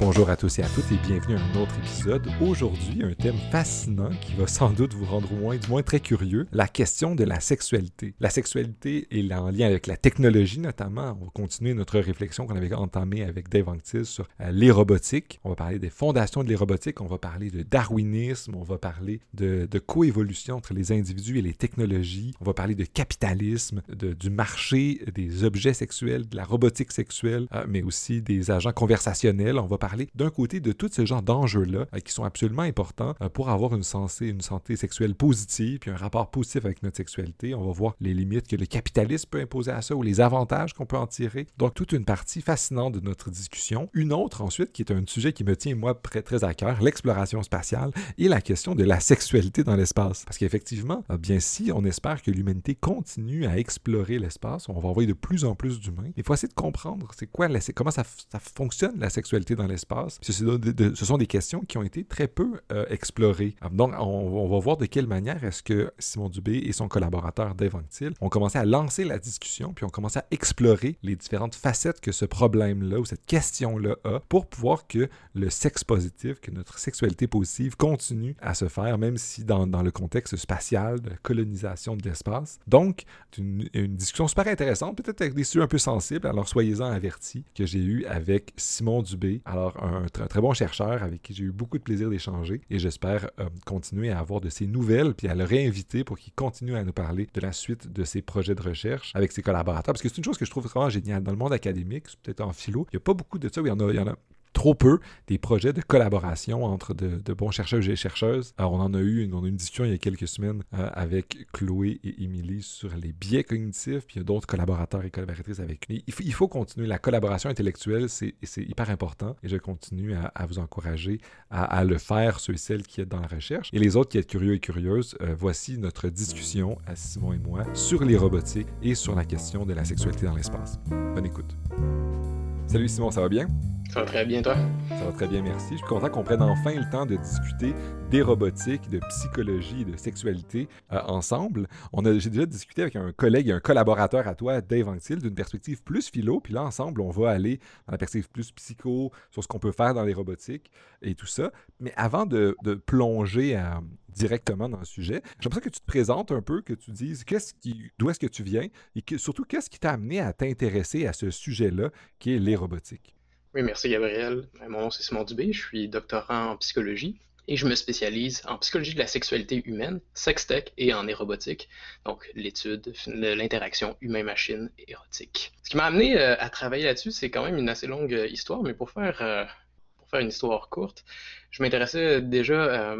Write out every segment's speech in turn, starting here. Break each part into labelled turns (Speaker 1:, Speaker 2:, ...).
Speaker 1: Bonjour à tous et à toutes et bienvenue à un autre épisode. Aujourd'hui, un thème fascinant qui va sans doute vous rendre moins, du moins très curieux, la question de la sexualité. La sexualité est en lien avec la technologie notamment. On va continuer notre réflexion qu'on avait entamée avec Dave Anctil sur euh, les robotiques. On va parler des fondations de les robotiques, on va parler de darwinisme, on va parler de, coévolution entre les individus et les technologies, on va parler de capitalisme, de, du marché des objets sexuels, de la robotique sexuelle, euh, mais aussi des agents conversationnels. D'un côté de tous ces genres d'enjeux-là euh, qui sont absolument importants euh, pour avoir une, une santé sexuelle positive puis un rapport positif avec notre sexualité. On va voir les limites que le capitalisme peut imposer à ça ou les avantages qu'on peut en tirer. Donc, toute une partie fascinante de notre discussion. Une autre, ensuite, qui est un sujet qui me tient, moi, très, très à cœur, l'exploration spatiale et la question de la sexualité dans l'espace. Parce qu'effectivement, euh, bien si on espère que l'humanité continue à explorer l'espace, on va envoyer de plus en plus d'humains. Il faut essayer de comprendre c'est quoi, comment ça, ça fonctionne la sexualité dans l'espace ce sont des questions qui ont été très peu euh, explorées. Donc, on, va voir de quelle manière est-ce que Simon Dubé et son collaborateur Dave Anctil ont commencé à lancer la discussion, puis ont commencé à explorer les différentes facettes que ce problème-là ou cette question-là a pour pouvoir que le sexe positif, que notre sexualité positive continue à se faire, même si dans, le contexte spatial de la colonisation de l'espace. Donc, une, une discussion super intéressante, peut-être avec des sujets un peu sensibles, alors soyez-en avertis, que j'ai eu avec Simon Dubé. Alors, un, très bon chercheur avec qui j'ai eu beaucoup de plaisir d'échanger et j'espère euh, continuer à avoir de ses nouvelles puis à le réinviter pour qu'il continue à nous parler de la suite de ses projets de recherche avec ses collaborateurs. Parce que c'est une chose que je trouve vraiment géniale. Dans le monde académique, peut-être en philo, il n'y a pas beaucoup de ça. il y en a, il y en a trop peu des projets de collaboration entre de, bons chercheurs et chercheuses. Alors, on en a eu une, discussion il y a quelques semaines euh, avec Chloé et Émilie sur les biais cognitifs, puis il y a d'autres collaborateurs et collaboratrices avec nous. Il faut, continuer. La collaboration intellectuelle, c'est hyper important et je continue à, vous encourager à, le faire, ceux et celles qui êtes dans la recherche. Et les autres qui êtes curieux et curieuses, euh, voici notre discussion à Simon et moi sur les robotiques et sur la question de la sexualité dans l'espace. Bonne écoute. Salut Simon, ça va bien?
Speaker 2: Ça va très bien, toi?
Speaker 1: Ça va très bien, merci. Je suis content qu'on prenne enfin le temps de discuter des robotiques, de psychologie, de sexualité euh, ensemble. On a, j'ai déjà discuté avec un collègue et un collaborateur à toi, Dave Anctil, d'une perspective plus philo. Puis là, ensemble, on va aller dans la perspective plus psycho, sur ce qu'on peut faire dans les robotiques et tout ça. Mais avant de, plonger euh, directement dans le sujet, j'aimerais que tu te présentes un peu, que tu dises qu'est-ce d'où est-ce que tu viens et surtout qu'est-ce qui t'a amené à t'intéresser à ce sujet-là qui est les robotiques?
Speaker 2: Oui, merci Gabriel. Euh, mon nom c'est Simon Dubé, je suis doctorant en psychologie et je me spécialise en psychologie de la sexualité humaine, sextech et en érobotique, donc l'étude de l'interaction humain-machine érotique. Ce qui m'a amené euh, à travailler là-dessus, c'est quand même une assez longue euh, histoire, mais pour faire, pour faire une histoire courte, je m'intéressais déjà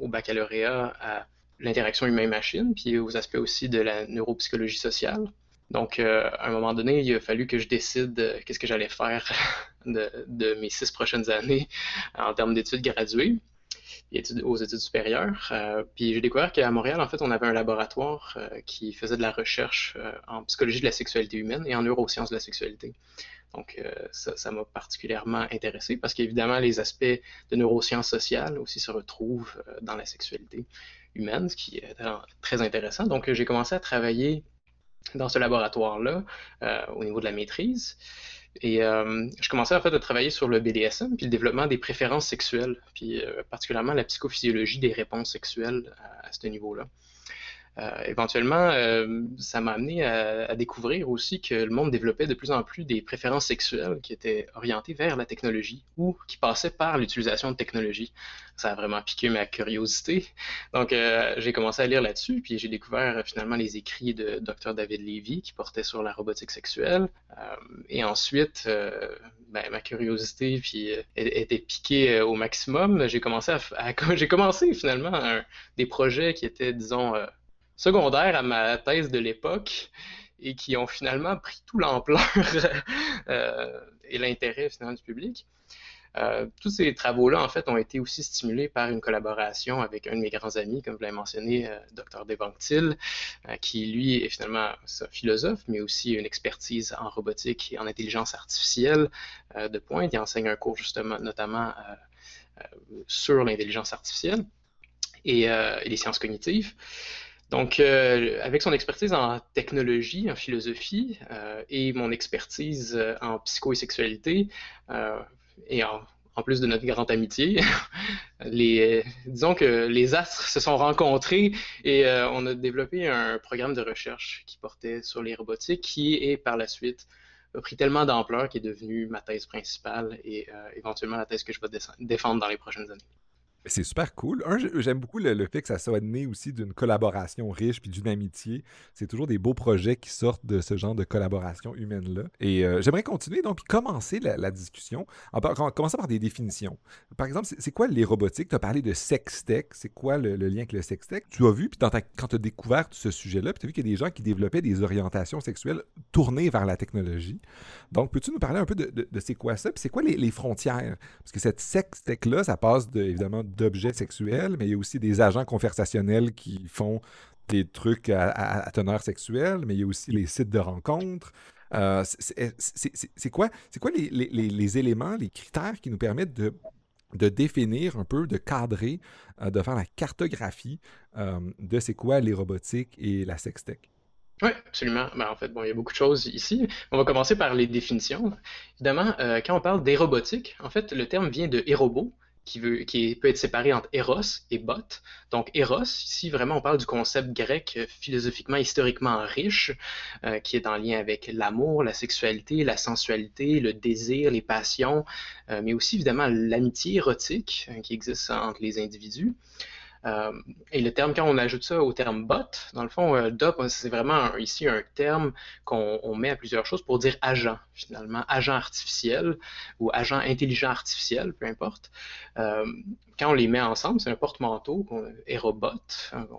Speaker 2: au baccalauréat à l'interaction humain-machine, puis aux aspects aussi de la neuropsychologie sociale. Donc, euh, à un moment donné, il a fallu que je décide euh, qu'est-ce que j'allais faire de, mes six prochaines années en termes d'études graduées et aux études supérieures. Euh, puis j'ai découvert qu'à Montréal, en fait, on avait un laboratoire qui faisait de la recherche en psychologie de la sexualité humaine et en neurosciences de la sexualité. Donc, ça m'a particulièrement intéressé parce qu'évidemment, les aspects de neurosciences sociales aussi se retrouvent dans la sexualité humaine, ce qui est très intéressant. Donc, j'ai commencé à travailler dans ce laboratoire-là euh, au niveau de la maîtrise. Et euh, je commençais en fait à travailler sur le BDSM, puis le développement des préférences sexuelles, puis euh, particulièrement la psychophysiologie des réponses sexuelles à ce niveau-là. Euh, éventuellement, euh, ça m'a amené à, découvrir aussi que le monde développait de plus en plus des préférences sexuelles qui étaient orientées vers la technologie ou qui passaient par l'utilisation de technologie. Ça a vraiment piqué ma curiosité. Donc, euh, j'ai commencé à lire là-dessus, puis j'ai découvert finalement les écrits de Dr. David Levy qui portaient sur la robotique sexuelle. et ensuite, ben, ma curiosité puis était piquée au maximum. J'ai commencé à, j'ai commencé finalement des projets qui étaient, disons, secondaires à ma thèse de l'époque et qui ont finalement pris tout l'ampleur euh, et l'intérêt finalement du public. Euh, tous ces travaux-là, en fait, ont été aussi stimulés par une collaboration avec un de mes grands amis, comme vous l'avez mentionné, euh, Dr. Devanctil, qui, lui, est finalement philosophe, mais aussi une expertise en robotique et en intelligence artificielle de pointe. Il enseigne un cours, justement, notamment sur l'intelligence artificielle et les sciences cognitives. Donc, euh, avec son expertise en technologie, en philosophie euh, et mon expertise euh, en psycho et sexualité et en, plus de notre grande amitié. les, disons que les astres se sont rencontrés et on a développé un programme de recherche qui portait sur les robotiques, qui est par la suite pris tellement d'ampleur qu'il est devenu ma thèse principale et éventuellement la thèse que je vais défendre dans les prochaines années.
Speaker 1: C'est super cool. Un, j'aime beaucoup le, fait que ça soit né aussi d'une collaboration riche puis d'une amitié. C'est toujours des beaux projets qui sortent de ce genre de collaboration humaine-là. Et euh, j'aimerais continuer donc puis commencer la, discussion en, commençant par des définitions. Par exemple, c'est quoi les robotiques? Tu as parlé de sextech. C'est quoi le, lien avec le sextech? Tu as vu, puis quand tu as découvert ce sujet-là, puis tu as vu qu'il y a des gens qui développaient des orientations sexuelles tournées vers la technologie. Donc, peux-tu nous parler un peu de, c'est quoi ça? Puis c'est quoi les, frontières? Parce que cette sextech-là, ça passe de, évidemment d'objets sexuels, mais il y a aussi des agents conversationnels qui font des trucs à, teneur sexuelle, mais il y a aussi les sites de rencontres. Euh, c'est quoi, quoi les, les, éléments, les critères qui nous permettent de, définir un peu, de cadrer, euh, de faire la cartographie euh, de c'est quoi les robotiques et la sextech?
Speaker 2: Oui, absolument. Ben, en fait, bon, il y a beaucoup de choses ici. On va commencer par les définitions. Évidemment, quand on parle des robotiques, en fait, le terme vient de hérobo, qui, peut être séparé entre Eros et Bot. Donc Eros, ici vraiment on parle du concept grec euh, philosophiquement, historiquement riche, euh, qui est en lien avec l'amour, la sexualité, la sensualité, le désir, les passions, euh, mais aussi évidemment l'amitié érotique qui existe entre les individus. Euh, et le terme, quand on ajoute ça au terme bot, dans le fond, euh, DOP, c'est vraiment ici un terme qu'on met à plusieurs choses pour dire agent, finalement, agent artificiel ou agent intelligent artificiel, peu importe. Euh, quand on les met ensemble, c'est un porte-manteau, Aerobot.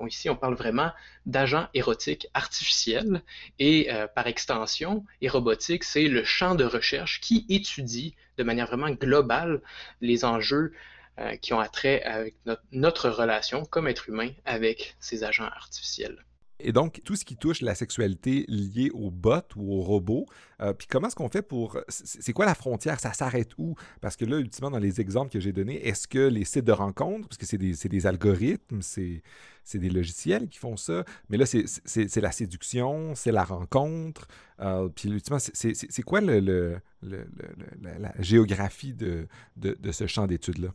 Speaker 2: Ici, on parle vraiment d'agent érotique artificiel et par extension, érobotique, c'est le champ de recherche qui étudie de manière vraiment globale les enjeux euh, qui ont attrait avec notre, relation comme être humain avec ces agents artificiels.
Speaker 1: Et donc, tout ce qui touche la sexualité liée aux bots ou aux robots, euh, puis comment est-ce qu'on fait pour... C'est quoi la frontière? Ça s'arrête où? Parce que là, ultimement, dans les exemples que j'ai donnés, est-ce que les sites de rencontres, parce que c'est des, algorithmes, c'est des logiciels qui font ça, mais là, c'est la séduction, c'est la rencontre, euh, puis ultimement, c'est quoi le, la, géographie de, de, de ce champ d'études-là?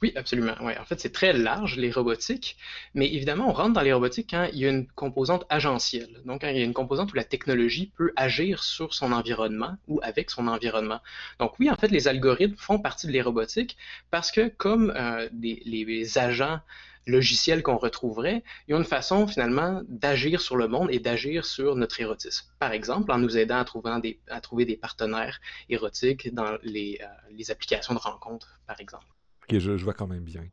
Speaker 2: Oui, absolument. Ouais. En fait, c'est très large, les robotiques, mais évidemment, on rentre dans les robotiques quand il y a une composante agentielle. Donc, quand il y a une composante où la technologie peut agir sur son environnement ou avec son environnement. Donc, oui, en fait, les algorithmes font partie de les robotiques parce que, comme euh, les, agents logiciels qu'on retrouverait, ils ont une façon finalement d'agir sur le monde et d'agir sur notre érotisme. Par exemple, en nous aidant à trouver des, à trouver des partenaires érotiques dans les, euh, les applications de rencontres, par exemple.
Speaker 1: Je, vois quand même bien.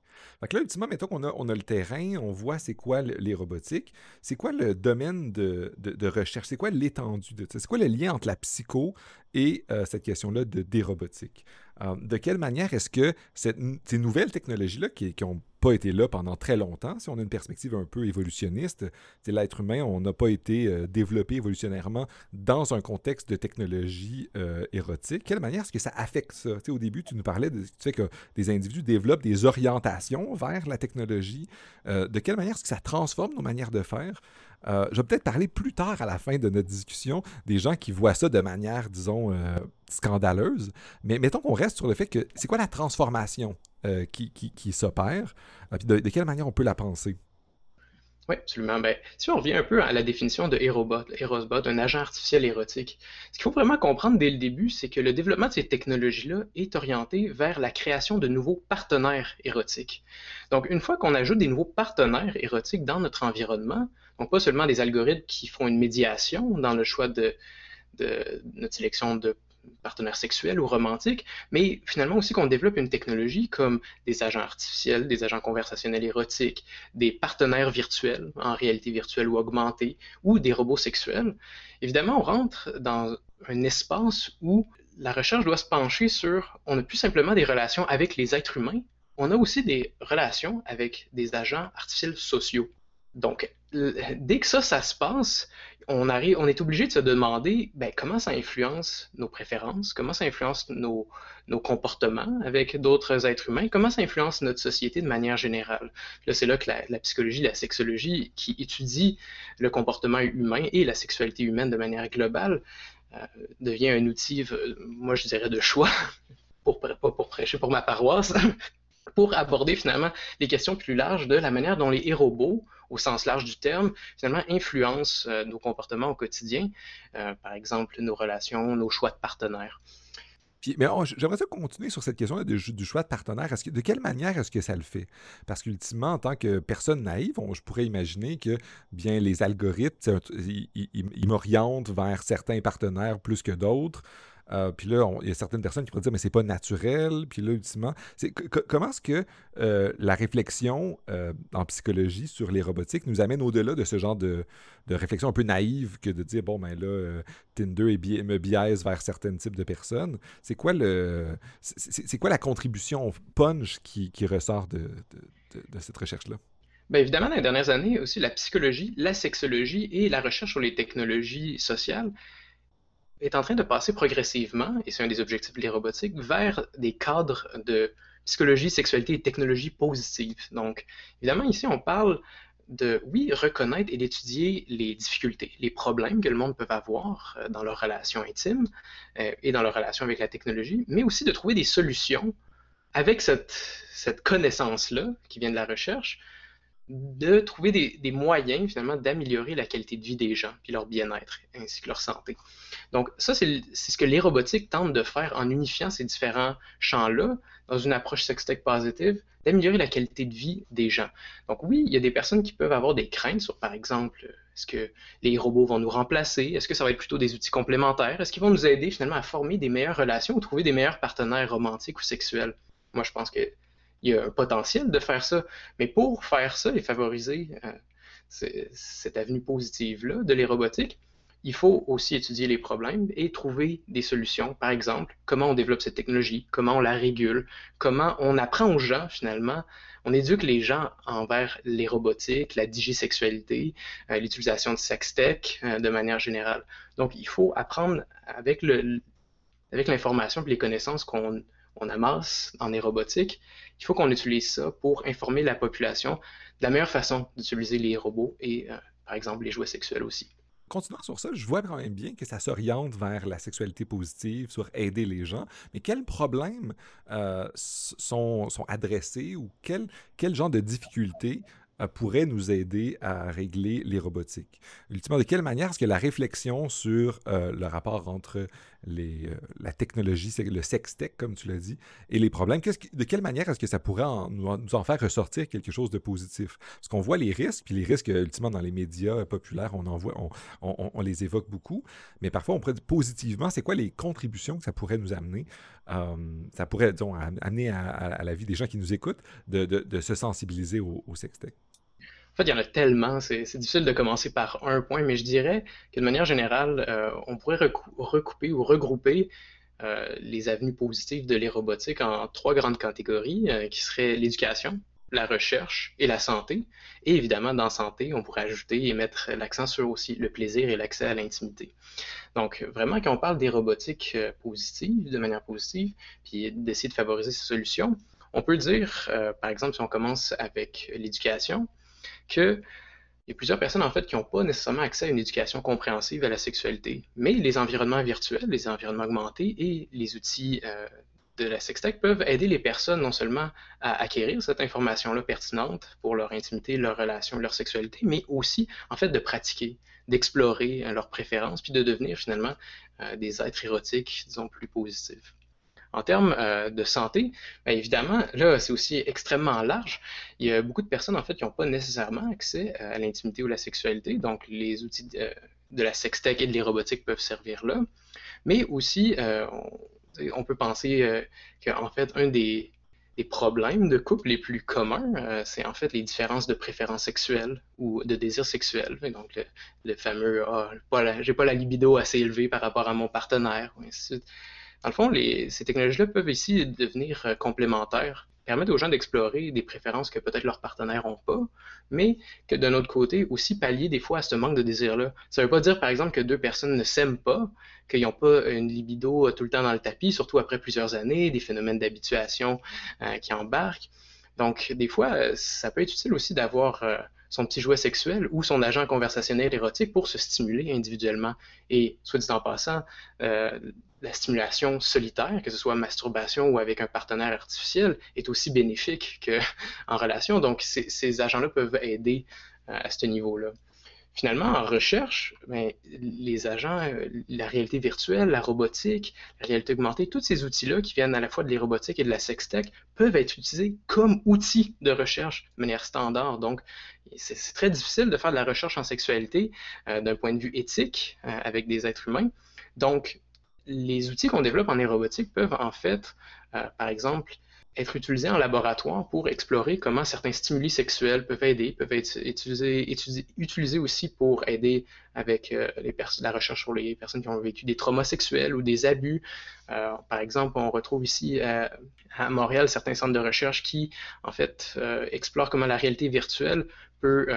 Speaker 1: Là, ultimement, mettons qu'on a, on a le terrain, on voit c'est quoi les robotiques. C'est quoi le domaine de, recherche? C'est quoi l'étendue de ça? C'est quoi le lien entre la psycho et euh, cette question-là de des robotiques? Euh, de quelle manière est-ce que ces nouvelles technologies-là qui, qui ont pas été là pendant très longtemps. Si on a une perspective un peu évolutionniste, c'est l'être humain, on n'a pas été euh, développé évolutionnairement dans un contexte de technologie euh, érotique. Quelle manière est-ce que ça affecte ça? au début, tu nous parlais de tu sais, que des individus développent des orientations vers la technologie. Euh, de quelle manière est-ce que ça transforme nos manières de faire? je vais peut-être parler plus tard à la fin de notre discussion des gens qui voient ça de manière, disons, scandaleuse. Mais mettons qu'on reste sur le fait que c'est quoi la transformation euh, qui, qui, s'opère, euh, de, de, quelle manière on peut la penser?
Speaker 2: Oui, absolument. Ben, si on revient un peu à la définition de Erobot, Erosbot, un agent artificiel érotique, ce qu'il faut vraiment comprendre dès le début, c'est que le développement de ces technologies-là est orienté vers la création de nouveaux partenaires érotiques. Donc, une fois qu'on ajoute des nouveaux partenaires érotiques dans notre environnement, donc pas seulement des algorithmes qui font une médiation dans le choix de, de notre sélection de partenaires sexuels ou romantiques, mais finalement aussi qu'on développe une technologie comme des agents artificiels, des agents conversationnels érotiques, des partenaires virtuels, en réalité virtuelle ou augmentée, ou des robots sexuels. Évidemment, on rentre dans un espace où la recherche doit se pencher sur, on n'a plus simplement des relations avec les êtres humains, on a aussi des relations avec des agents artificiels sociaux. Donc, dès que ça, ça se passe, on, arrive, on est obligé de se demander ben, comment ça influence nos préférences, comment ça influence nos, nos comportements avec d'autres êtres humains, comment ça influence notre société de manière générale. Là, c'est là que la, psychologie, la sexologie, qui étudie le comportement humain et la sexualité humaine de manière globale, euh, devient un outil, moi je dirais, de choix pour, pour prêcher pour ma paroisse, pour aborder finalement des questions plus larges de la manière dont les robots, au sens large du terme, finalement influencent euh, nos comportements au quotidien, euh, par exemple nos relations, nos choix de partenaires.
Speaker 1: mais j'aimerais continuer sur cette question du, du, choix de partenaire. Que, de quelle manière est-ce que ça le fait? Parce qu'ultimement, en tant que personne naïve, je pourrais imaginer que bien les algorithmes, ils m'orientent vers certains partenaires plus que d'autres. Euh, puis là, il y a certaines personnes qui pourraient dire, mais c'est pas naturel. Puis là, ultimement, comment est-ce que euh, la réflexion euh, en psychologie sur les robotiques nous amène au-delà de ce genre de, réflexion un peu naïve que de dire, bon, ben là, Tinder me biaise vers certains types de personnes. C'est quoi le, c'est quoi la contribution punch qui, ressort de, de cette recherche-là?
Speaker 2: Bien évidemment, dans les dernières années, aussi la psychologie, la sexologie et la recherche sur les technologies sociales est en train de passer progressivement, et c'est un des objectifs de les robotiques, vers des cadres de psychologie, sexualité et technologie positive. Donc, évidemment, ici, on parle de, oui, reconnaître et d'étudier les difficultés, les problèmes que le monde peut avoir euh, dans leurs relations intimes euh, et dans leurs relations avec la technologie, mais aussi de trouver des solutions avec cette connaissance-là qui vient de la recherche de trouver des, moyens finalement d'améliorer la qualité de vie des gens, puis leur bien-être, ainsi que leur santé. Donc ça, c'est ce que les robotiques tentent de faire en unifiant ces différents champs-là dans une approche sextech positive, d'améliorer la qualité de vie des gens. Donc oui, il y a des personnes qui peuvent avoir des craintes sur, par exemple, est-ce que les robots vont nous remplacer? Est-ce que ça va être plutôt des outils complémentaires? Est-ce qu'ils vont nous aider finalement à former des meilleures relations ou trouver des meilleurs partenaires romantiques ou sexuels? Moi, je pense que il y a un potentiel de faire ça. Mais pour faire ça et favoriser euh, cette avenue positive-là de les robotiques, il faut aussi étudier les problèmes et trouver des solutions. Par exemple, comment on développe cette technologie, comment on la régule, comment on apprend aux gens finalement, on éduque les gens envers les robotiques, la digisexualité, euh, l'utilisation de sextech euh, de manière générale. Donc, il faut apprendre avec avec l'information et les connaissances qu'on on amasse dans les robotiques, il faut qu'on utilise ça pour informer la population de la meilleure façon d'utiliser les robots et, euh, par exemple, les jouets sexuels aussi.
Speaker 1: Continuant sur ça, je vois quand même bien que ça s'oriente vers la sexualité positive, sur aider les gens, mais quels problèmes euh, sont, adressés ou quel, quel genre de difficultés euh, pourrait nous aider à régler les robotiques? Ultimement, de quelle manière est-ce que la réflexion sur le rapport entre euh, la technologie, le sextech, comme tu l'as dit, et les problèmes, de quelle manière est-ce que ça pourrait nous, en faire ressortir quelque chose de positif? Parce qu'on voit les risques, puis les risques, ultimement, dans les médias populaires, on en voit, on, les évoque beaucoup, mais parfois, on pourrait dire positivement, c'est quoi les contributions que ça pourrait nous amener? ça pourrait, amener à, la vie des gens qui nous écoutent de, de, se sensibiliser au, au sextech.
Speaker 2: En fait, il y en a tellement, c'est difficile de commencer par un point, mais je dirais que de manière générale, euh, on pourrait recouper ou regrouper euh, les avenues positives de l'érobotique en trois grandes catégories, euh, qui seraient l'éducation, la recherche et la santé. Et évidemment, dans santé, on pourrait ajouter et mettre l'accent sur aussi le plaisir et l'accès à l'intimité. Donc, vraiment, quand on parle des robotiques positives, de manière positive, puis d'essayer de favoriser ces solutions, on peut dire, par exemple, si on commence avec l'éducation, qu'il y a plusieurs personnes en fait qui n'ont pas nécessairement accès à une éducation compréhensive à la sexualité, mais les environnements virtuels, les environnements augmentés et les outils euh, de la sextech peuvent aider les personnes non seulement à acquérir cette information-là pertinente pour leur intimité, leur relation, leur sexualité, mais aussi en fait de pratiquer, d'explorer euh, leurs préférences, puis de devenir finalement euh, des êtres érotiques, disons, plus positifs. En termes euh, de santé, bien évidemment, là, c'est aussi extrêmement large. Il y a beaucoup de personnes, en fait, qui n'ont pas nécessairement accès euh, à l'intimité ou la sexualité. Donc, les outils de, la sextech et de l'érobotique peuvent servir là. Mais aussi, euh, on, peut penser qu'en fait, un des, problèmes de couple les plus communs, c'est en fait les différences de préférence sexuelle ou de désir sexuel. Donc, le, fameux ah, j'ai pas la libido assez élevée par rapport à mon partenaire, ainsi de suite. Dans le fond, ces technologies-là peuvent ici devenir euh, complémentaires, permettre aux gens d'explorer des préférences que peut-être leurs partenaires n'ont pas, mais que d'un autre côté, aussi pallier des fois à ce manque de désir-là. Ça ne veut pas dire, par exemple, que deux personnes ne s'aiment pas, qu'ils n'ont pas une libido euh, tout le temps dans le tapis, surtout après plusieurs années, des phénomènes d'habituation euh, qui embarquent. Donc, des fois, ça peut être utile aussi d'avoir son petit jouet sexuel ou son agent conversationnel érotique pour se stimuler individuellement. Et, soit dit en passant, euh, la stimulation solitaire, que ce soit masturbation ou avec un partenaire artificiel, est aussi bénéfique qu'en relation. Donc, ces agents-là peuvent aider euh, à ce niveau-là. Finalement, en recherche, ben, les agents, euh, la réalité virtuelle, la robotique, la réalité augmentée, tous ces outils-là qui viennent à la fois de la robotique et de la sextech peuvent être utilisés comme outils de recherche de manière standard. Donc, c'est très difficile de faire de la recherche en sexualité euh, d'un point de vue éthique euh, avec des êtres humains. Donc, les outils qu'on développe en robotique peuvent en fait, par exemple, être utilisés en laboratoire pour explorer comment certains stimuli sexuels peuvent aider, peuvent être utilisés, utilisés, aussi pour aider avec euh, la recherche sur les personnes qui ont vécu des traumas sexuels ou des abus. Euh, par exemple, on retrouve ici à, Montréal certains centres de recherche qui, en fait, euh, explorent comment la réalité virtuelle peut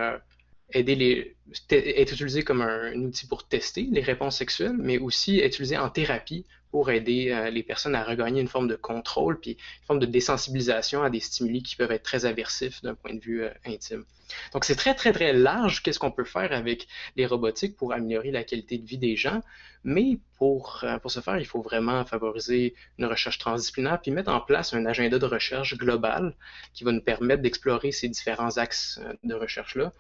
Speaker 2: aider les, être utilisé comme un, un, outil pour tester les réponses sexuelles, mais aussi être utilisé en thérapie pour aider euh, les personnes à regagner une forme de contrôle, puis une forme de désensibilisation à des stimuli qui peuvent être très aversifs d'un point de vue euh, intime. Donc c'est très très très large qu'est-ce qu'on peut faire avec les robotiques pour améliorer la qualité de vie des gens, mais pour, euh, pour ce faire, il faut vraiment favoriser une recherche transdisciplinaire puis mettre en place un agenda de recherche global qui va nous permettre d'explorer ces différents axes de recherche-là.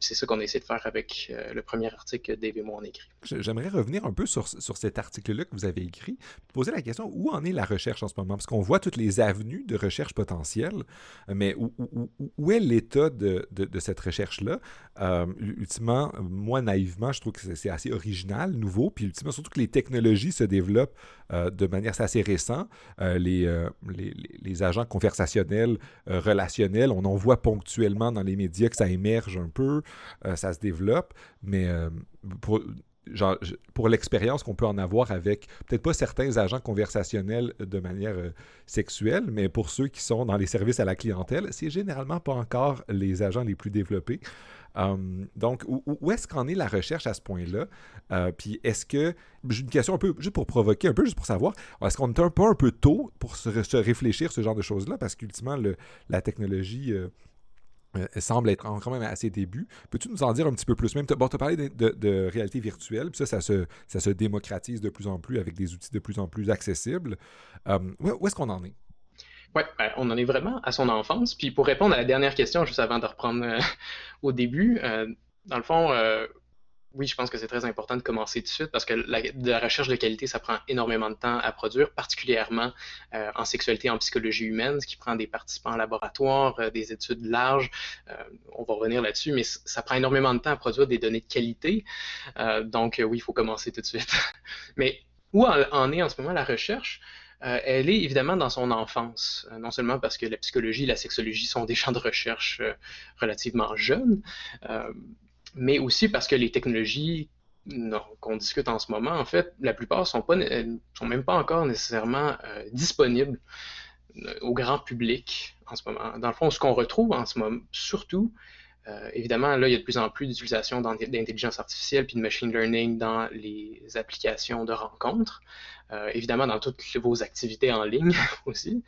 Speaker 2: c'est ça qu'on essaie de faire avec le premier article que Dave et moi on écrit.
Speaker 1: J'aimerais revenir un peu sur, sur cet article-là que vous avez écrit poser la question où en est la recherche en ce moment? Parce qu'on voit toutes les avenues de recherche potentielle, mais où, est l'état de, cette recherche-là? Euh, ultimement, moi, naïvement, je trouve que c'est assez original, nouveau, puis ultimement, surtout que les technologies se développent euh, de manière assez récente. Euh, les, les, agents conversationnels, relationnels, on en voit ponctuellement dans les médias que ça émerge un peu, ça se développe, mais pour, pour l'expérience qu'on peut en avoir avec, peut-être pas certains agents conversationnels de manière euh, sexuelle, mais pour ceux qui sont dans les services à la clientèle, c'est généralement pas encore les agents les plus développés. Hum, donc, où, est-ce qu'en est la recherche à ce point-là? Euh, puis est-ce que, j'ai une question un peu, juste pour provoquer un peu, juste pour savoir, est-ce qu'on est un peu un peu tôt pour se, réfléchir ce genre de choses-là? Parce qu'ultimement, la technologie... Euh, euh, semble être quand même à ses débuts. Peux-tu nous en dire un petit peu plus? Même, tu as parlé de, réalité virtuelle, puis ça, ça se, ça se, démocratise de plus en plus avec des outils de plus en plus accessibles. Euh, où, est-ce qu'on en est?
Speaker 2: Oui, ben, on en est vraiment à son enfance. Puis pour répondre à la dernière question, juste avant de reprendre euh, au début, dans le fond, oui, je pense que c'est très important de commencer tout de suite parce que la, recherche de qualité, ça prend énormément de temps à produire, particulièrement euh, en sexualité, en psychologie humaine, ce qui prend des participants en laboratoire, euh, des études larges. Euh, on va revenir là-dessus, mais ça prend énormément de temps à produire des données de qualité. donc, oui, il faut commencer tout de suite. mais où en, est en ce moment la recherche? elle est évidemment dans son enfance, non seulement parce que la psychologie et la sexologie sont des champs de recherche relativement jeunes, mais aussi parce que les technologies qu'on discute en ce moment, en fait, la plupart sont pas sont même pas encore nécessairement euh, disponibles euh, au grand public en ce moment. Dans le fond, ce qu'on retrouve en ce moment, surtout, euh, évidemment, là, il y a de plus en plus d'utilisation d'intelligence artificielle puis de machine learning dans les applications de rencontres, évidemment dans toutes vos activités en ligne aussi.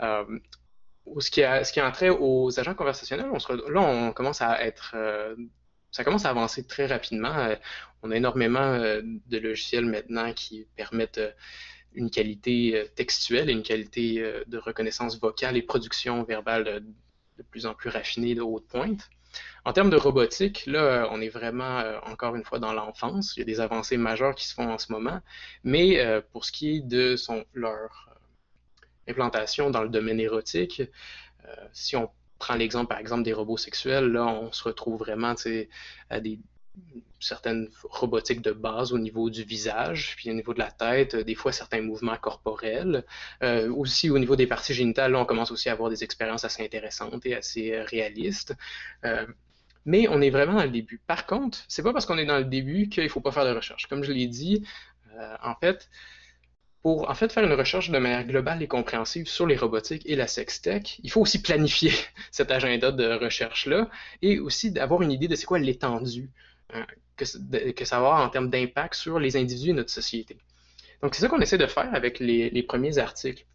Speaker 2: ce, qui a, ce qui trait aux agents conversationnels, on là, on commence à être ça commence à avancer très rapidement. Euh, on a énormément euh, de logiciels maintenant qui permettent euh, une qualité textuelle et une qualité de reconnaissance vocale et production verbale de plus en plus raffinée de haute pointe. En termes de robotique, là, on est vraiment encore une fois dans l'enfance. Il y a des avancées majeures qui se font en ce moment. Mais pour ce qui est de leur implantation dans le domaine érotique, si on prend l'exemple, par exemple, des robots sexuels, là, on se retrouve vraiment à des certaines robotiques de base au niveau du visage, puis au niveau de la tête, des fois certains mouvements corporels. Euh, aussi au niveau des parties génitales, là, on commence aussi à avoir des expériences assez intéressantes et assez euh, réalistes. Euh, mais on est vraiment dans le début. Par contre, c'est pas parce qu'on est dans le début qu'il faut pas faire de recherche. Comme je l'ai dit, en fait, pour en fait faire une recherche de manière globale et compréhensive sur les robotiques et la sextech, il faut aussi planifier cet agenda de recherche-là et aussi d'avoir une idée de c'est quoi l'étendue hein, que, ça va avoir en termes d'impact sur les individus et notre société. Donc c'est ça qu'on essaie de faire avec les, premiers articles.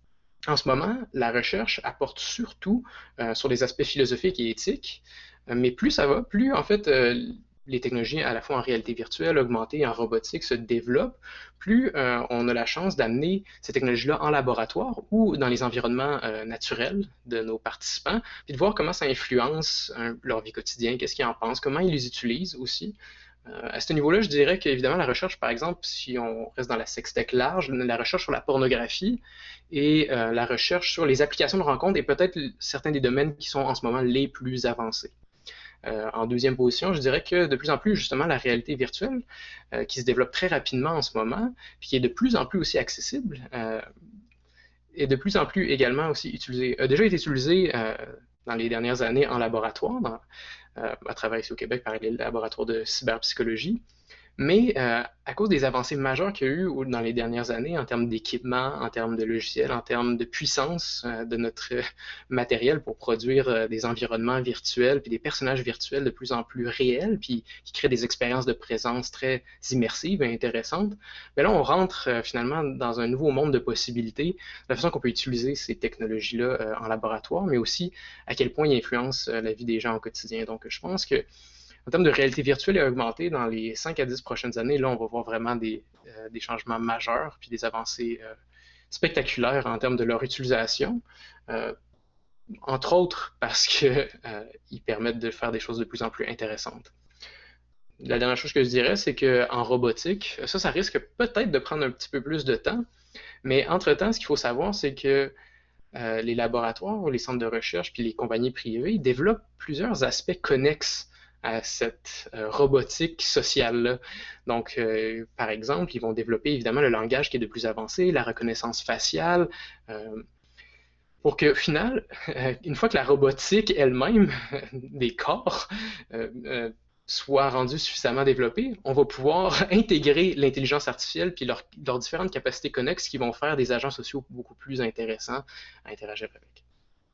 Speaker 2: En ce moment, la recherche apporte surtout euh, sur les aspects philosophiques et éthiques, mais plus ça va, plus en fait les technologies à la fois en réalité virtuelle, augmentée en robotique se développent, plus euh, on a la chance d'amener ces technologies-là en laboratoire ou dans les environnements euh, naturels de nos participants, puis de voir comment ça influence hein, leur vie quotidienne, qu'est-ce qu'ils en pensent, comment ils les utilisent aussi. Euh, à ce niveau-là, je dirais qu'évidemment, la recherche, par exemple, si on reste dans la sextech large, la recherche sur la pornographie et la recherche sur les applications de rencontres est peut-être certains des domaines qui sont en ce moment les plus avancés. Euh, en deuxième position, je dirais que de plus en plus, justement, la réalité virtuelle, euh, qui se développe très rapidement en ce moment, puis qui est de plus en plus aussi accessible, euh, est de plus en plus également aussi utilisée, a déjà été utilisée dans les dernières années en laboratoire, à travers ici au Québec par les laboratoires de cyberpsychologie. Mais euh, à cause des avancées majeures qu'il y a eu dans les dernières années en termes d'équipement, en termes de logiciels, en termes de puissance euh, de notre matériel pour produire euh, des environnements virtuels, puis des personnages virtuels de plus en plus réels, puis qui créent des expériences de présence très immersives et intéressantes, mais là, on rentre finalement dans un nouveau monde de possibilités, la façon qu'on peut utiliser ces technologies-là en laboratoire, mais aussi à quel point ils influencent la vie des gens au quotidien. Donc, je pense que en termes de réalité virtuelle et augmentée, dans les 5 à 10 prochaines années, là, on va voir vraiment des, euh, changements majeurs puis des avancées euh, spectaculaires en termes de leur utilisation. Euh, entre autres parce qu'ils permettent de faire des choses de plus en plus intéressantes. La dernière chose que je dirais, c'est qu'en robotique, ça, ça risque peut-être de prendre un petit peu plus de temps, mais entre-temps, ce qu'il faut savoir, c'est que les laboratoires, les centres de recherche, puis les compagnies privées développent plusieurs aspects connexes à cette euh, robotique sociale-là. Donc, euh, par exemple, ils vont développer évidemment le langage qui est de plus avancé, la reconnaissance faciale, euh, pour qu'au final, une fois que la robotique elle-même des corps soit rendue suffisamment développée, on va pouvoir intégrer l'intelligence artificielle puis leurs différentes capacités connexes qui vont faire des agents sociaux beaucoup plus intéressants à interagir avec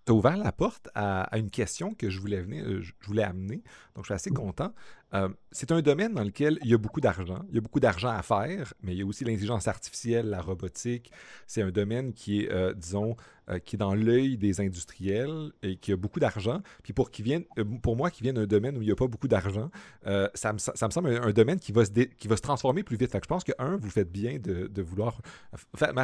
Speaker 1: tu as ouvert la porte à, une question que je voulais, venir, euh, je voulais amener. Donc, je suis assez content. Euh, c'est un domaine dans lequel il y a beaucoup d'argent. Il y a beaucoup d'argent à faire, mais il y a aussi l'intelligence artificielle, la robotique. C'est un domaine qui est, euh, disons, euh, qui est dans l'œil des industriels et qui a beaucoup d'argent. Puis pour, qui pour moi, qui vient d'un domaine où il n'y a pas beaucoup d'argent, ça me, ça, me, semble un, domaine qui va, se qui va se transformer plus vite. Fait que je pense que, un, vous faites bien de, vouloir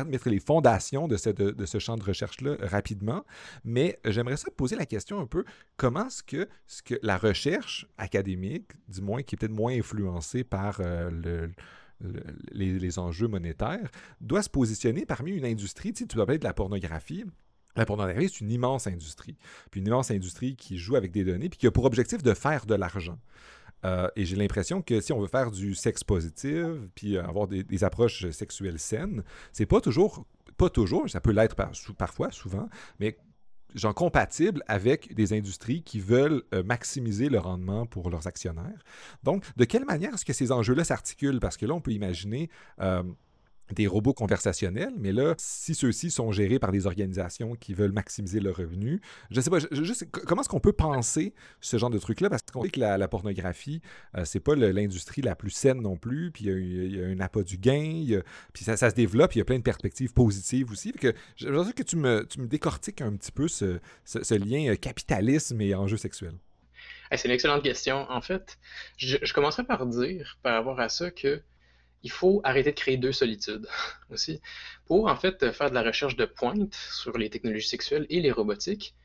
Speaker 1: mettre les fondations de ce, de, ce champ de recherche-là rapidement. Mais j'aimerais ça poser la question un peu comment est-ce que, ce que la recherche académique, moins qui est peut-être moins influencé par euh, les, enjeux monétaires, doit se positionner parmi une industrie, tu, sais, tu parler de la pornographie. La pornographie, c'est une immense industrie. Puis une immense industrie qui joue avec des données, puis qui a pour objectif de faire de l'argent. Euh, et j'ai l'impression que si on veut faire du sexe positif, puis avoir des, approches sexuelles saines, c'est pas toujours, pas toujours, ça peut l'être parfois, souvent, mais genre compatible avec des industries qui veulent euh, maximiser le rendement pour leurs actionnaires. Donc, de quelle manière est-ce que ces enjeux-là s'articulent? Parce que là, on peut imaginer... Euh, des robots conversationnels, mais là, si ceux-ci sont gérés par des organisations qui veulent maximiser le revenu, je sais pas, comment est-ce qu'on peut penser ce genre de truc-là? Parce qu'on sait que la, pornographie, euh, c'est pas l'industrie la plus saine non plus, puis il y, a un appât du gain, puis ça, se développe, il y a plein de perspectives positives aussi. Que, je veux que tu me, décortiques un petit peu ce, lien euh, capitalisme et enjeux sexuels.
Speaker 2: c'est une excellente question. En fait, je, je commencerai par dire, par rapport à ça, que il faut arrêter de créer deux solitudes aussi. Pour en fait faire de la recherche de pointe sur les technologies sexuelles et les robotiques,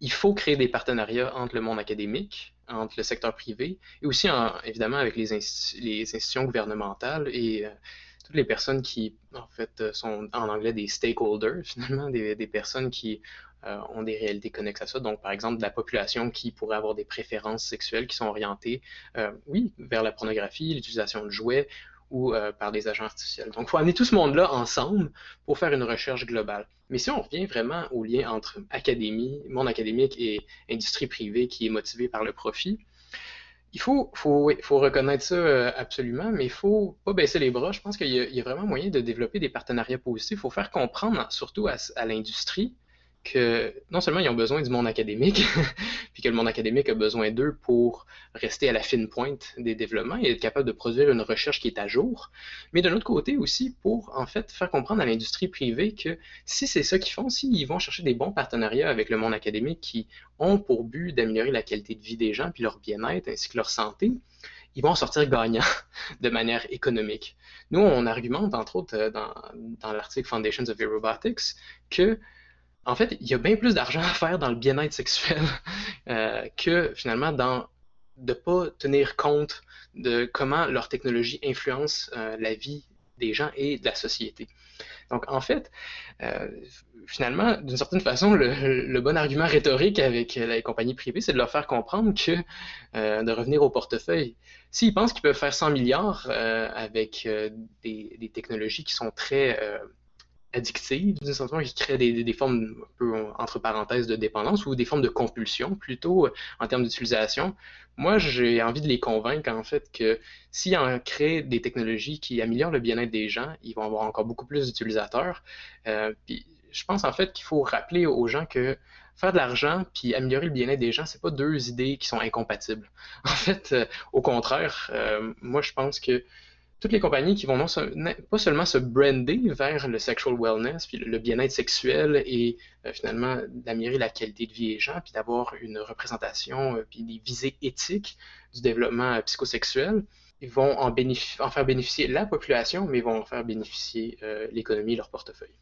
Speaker 2: il faut créer des partenariats entre le monde académique, entre le secteur privé et aussi évidemment avec les, institutions gouvernementales et euh, toutes les personnes qui en fait sont en anglais des stakeholders finalement, des, personnes qui euh, ont des réalités connexes à ça. Donc, par exemple, la population qui pourrait avoir des préférences sexuelles qui sont orientées, euh, oui, vers la pornographie, l'utilisation de jouets ou euh, par des agents artificiels. Donc, il faut amener tout ce monde-là ensemble pour faire une recherche globale. Mais si on revient vraiment au lien entre académie, monde académique et industrie privée qui est motivée par le profit, il faut, faut, faut reconnaître ça euh, absolument, mais il faut pas baisser les bras. Je pense qu'il y, a vraiment moyen de développer des partenariats positifs. Il faut faire comprendre, surtout à, l'industrie, que non seulement ils ont besoin du monde académique, puis que le monde académique a besoin d'eux pour rester à la fine pointe des développements et être capable de produire une recherche qui est à jour, mais d'un autre côté aussi pour en fait faire comprendre à l'industrie privée que si c'est ça qu'ils font, s'ils vont chercher des bons partenariats avec le monde académique qui ont pour but d'améliorer la qualité de vie des gens puis leur bien-être ainsi que leur santé, ils vont en sortir gagnants de manière économique. Nous, on argumente, entre autres, euh, dans, l'article Foundations of Robotics, que en fait, il y a bien plus d'argent à faire dans le bien-être sexuel euh, que finalement dans de pas tenir compte de comment leur technologie influence euh, la vie des gens et de la société. Donc, en fait, euh, finalement, d'une certaine façon, le, bon argument rhétorique avec les compagnies privées, c'est de leur faire comprendre que de revenir au portefeuille. S'ils pensent qu'ils peuvent faire 100 milliards avec des, technologies qui sont très addictive, d'une certaine façon, qui crée des, formes un peu entre parenthèses de dépendance ou des formes de compulsion plutôt euh, en termes d'utilisation. Moi, j'ai envie de les convaincre en fait que si on crée des technologies qui améliorent le bien-être des gens, ils vont avoir encore beaucoup plus d'utilisateurs. Euh, je pense en fait qu'il faut rappeler aux gens que faire de l'argent puis améliorer le bien-être des gens, c'est pas deux idées qui sont incompatibles. En fait, euh, au contraire, moi je pense que toutes les compagnies qui vont non, pas seulement se brander vers le sexual wellness, puis le bien-être sexuel et euh, finalement d'améliorer la qualité de vie des gens, puis d'avoir une représentation, euh, puis des visées éthiques du développement euh, psychosexuel, vont en, en, faire bénéficier la population, mais vont en faire bénéficier l'économie et leur portefeuille.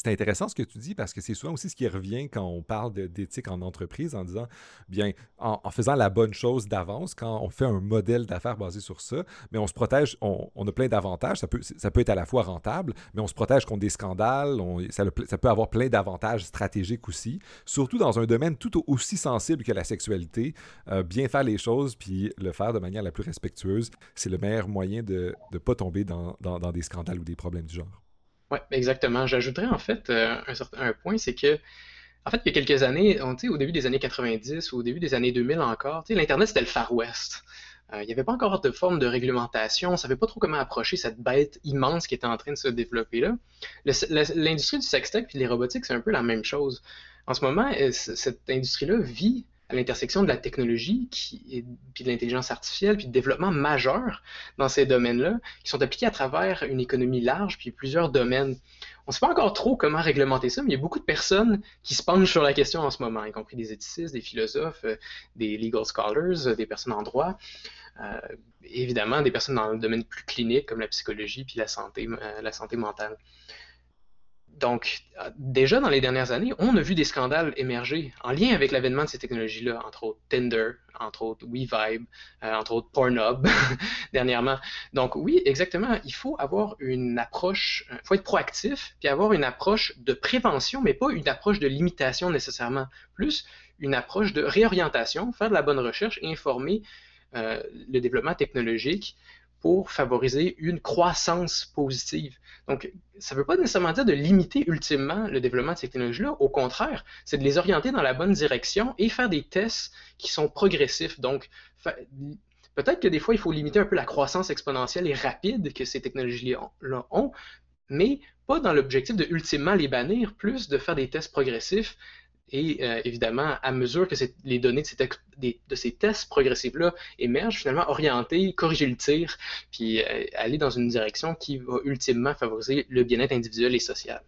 Speaker 1: C'est intéressant ce que tu dis parce que c'est souvent aussi ce qui revient quand on parle d'éthique en entreprise en disant, bien, en, faisant la bonne chose d'avance, quand on fait un modèle d'affaires basé sur ça, mais on se protège, on, a plein d'avantages. Ça peut, être à la fois rentable, mais on se protège contre des scandales. ça, peut avoir plein d'avantages stratégiques aussi, surtout dans un domaine tout aussi sensible que la sexualité. Euh, bien faire les choses puis le faire de manière la plus respectueuse, c'est le meilleur moyen de ne pas tomber dans des scandales ou des problèmes du genre.
Speaker 2: Oui, exactement. J'ajouterais en fait euh, un, certain, un point, c'est que en fait, il y a quelques années, on, au début des années 90 ou au début des années 2000 encore, l'Internet, c'était le Far West. Euh, il n'y avait pas encore de forme de réglementation, on ne savait pas trop comment approcher cette bête immense qui était en train de se développer là. L'industrie du sextech et les robotiques, c'est un peu la même chose. En ce moment, euh, cette industrie-là vit à l'intersection de la technologie puis de l'intelligence artificielle, puis de développement majeur dans ces domaines-là, qui sont appliqués à travers une économie large, puis plusieurs domaines. On ne sait pas encore trop comment réglementer ça, mais il y a beaucoup de personnes qui se penchent sur la question en ce moment, y compris des éthicistes, des philosophes, euh, des legal scholars, euh, des personnes en droit, euh, évidemment des personnes dans le domaine plus clinique comme la psychologie puis la santé, la santé mentale. Donc, déjà dans les dernières années, on a vu des scandales émerger en lien avec l'avènement de ces technologies-là, entre autres Tinder, entre autres WeVibe, euh, entre autres Pornhub dernièrement. Donc oui, exactement, il faut avoir une approche, il faut être proactif, puis avoir une approche de prévention, mais pas une approche de limitation nécessairement, plus une approche de réorientation, faire de la bonne recherche et informer euh, le développement technologique pour favoriser une croissance positive. Donc, ça ne veut pas nécessairement dire de limiter ultimement le développement de ces technologies-là. Au contraire, c'est de les orienter dans la bonne direction et faire des tests qui sont progressifs. Donc, peut-être que des fois, il faut limiter un peu la croissance exponentielle et rapide que ces technologies-là ont, mais pas dans l'objectif de ultimement les bannir, plus de faire des tests progressifs et euh, évidemment, à mesure que les données de ces, tests progressifs-là émergent, finalement, orienter, corriger le tir, puis euh, aller dans une direction qui va ultimement favoriser le bien-être individuel et social.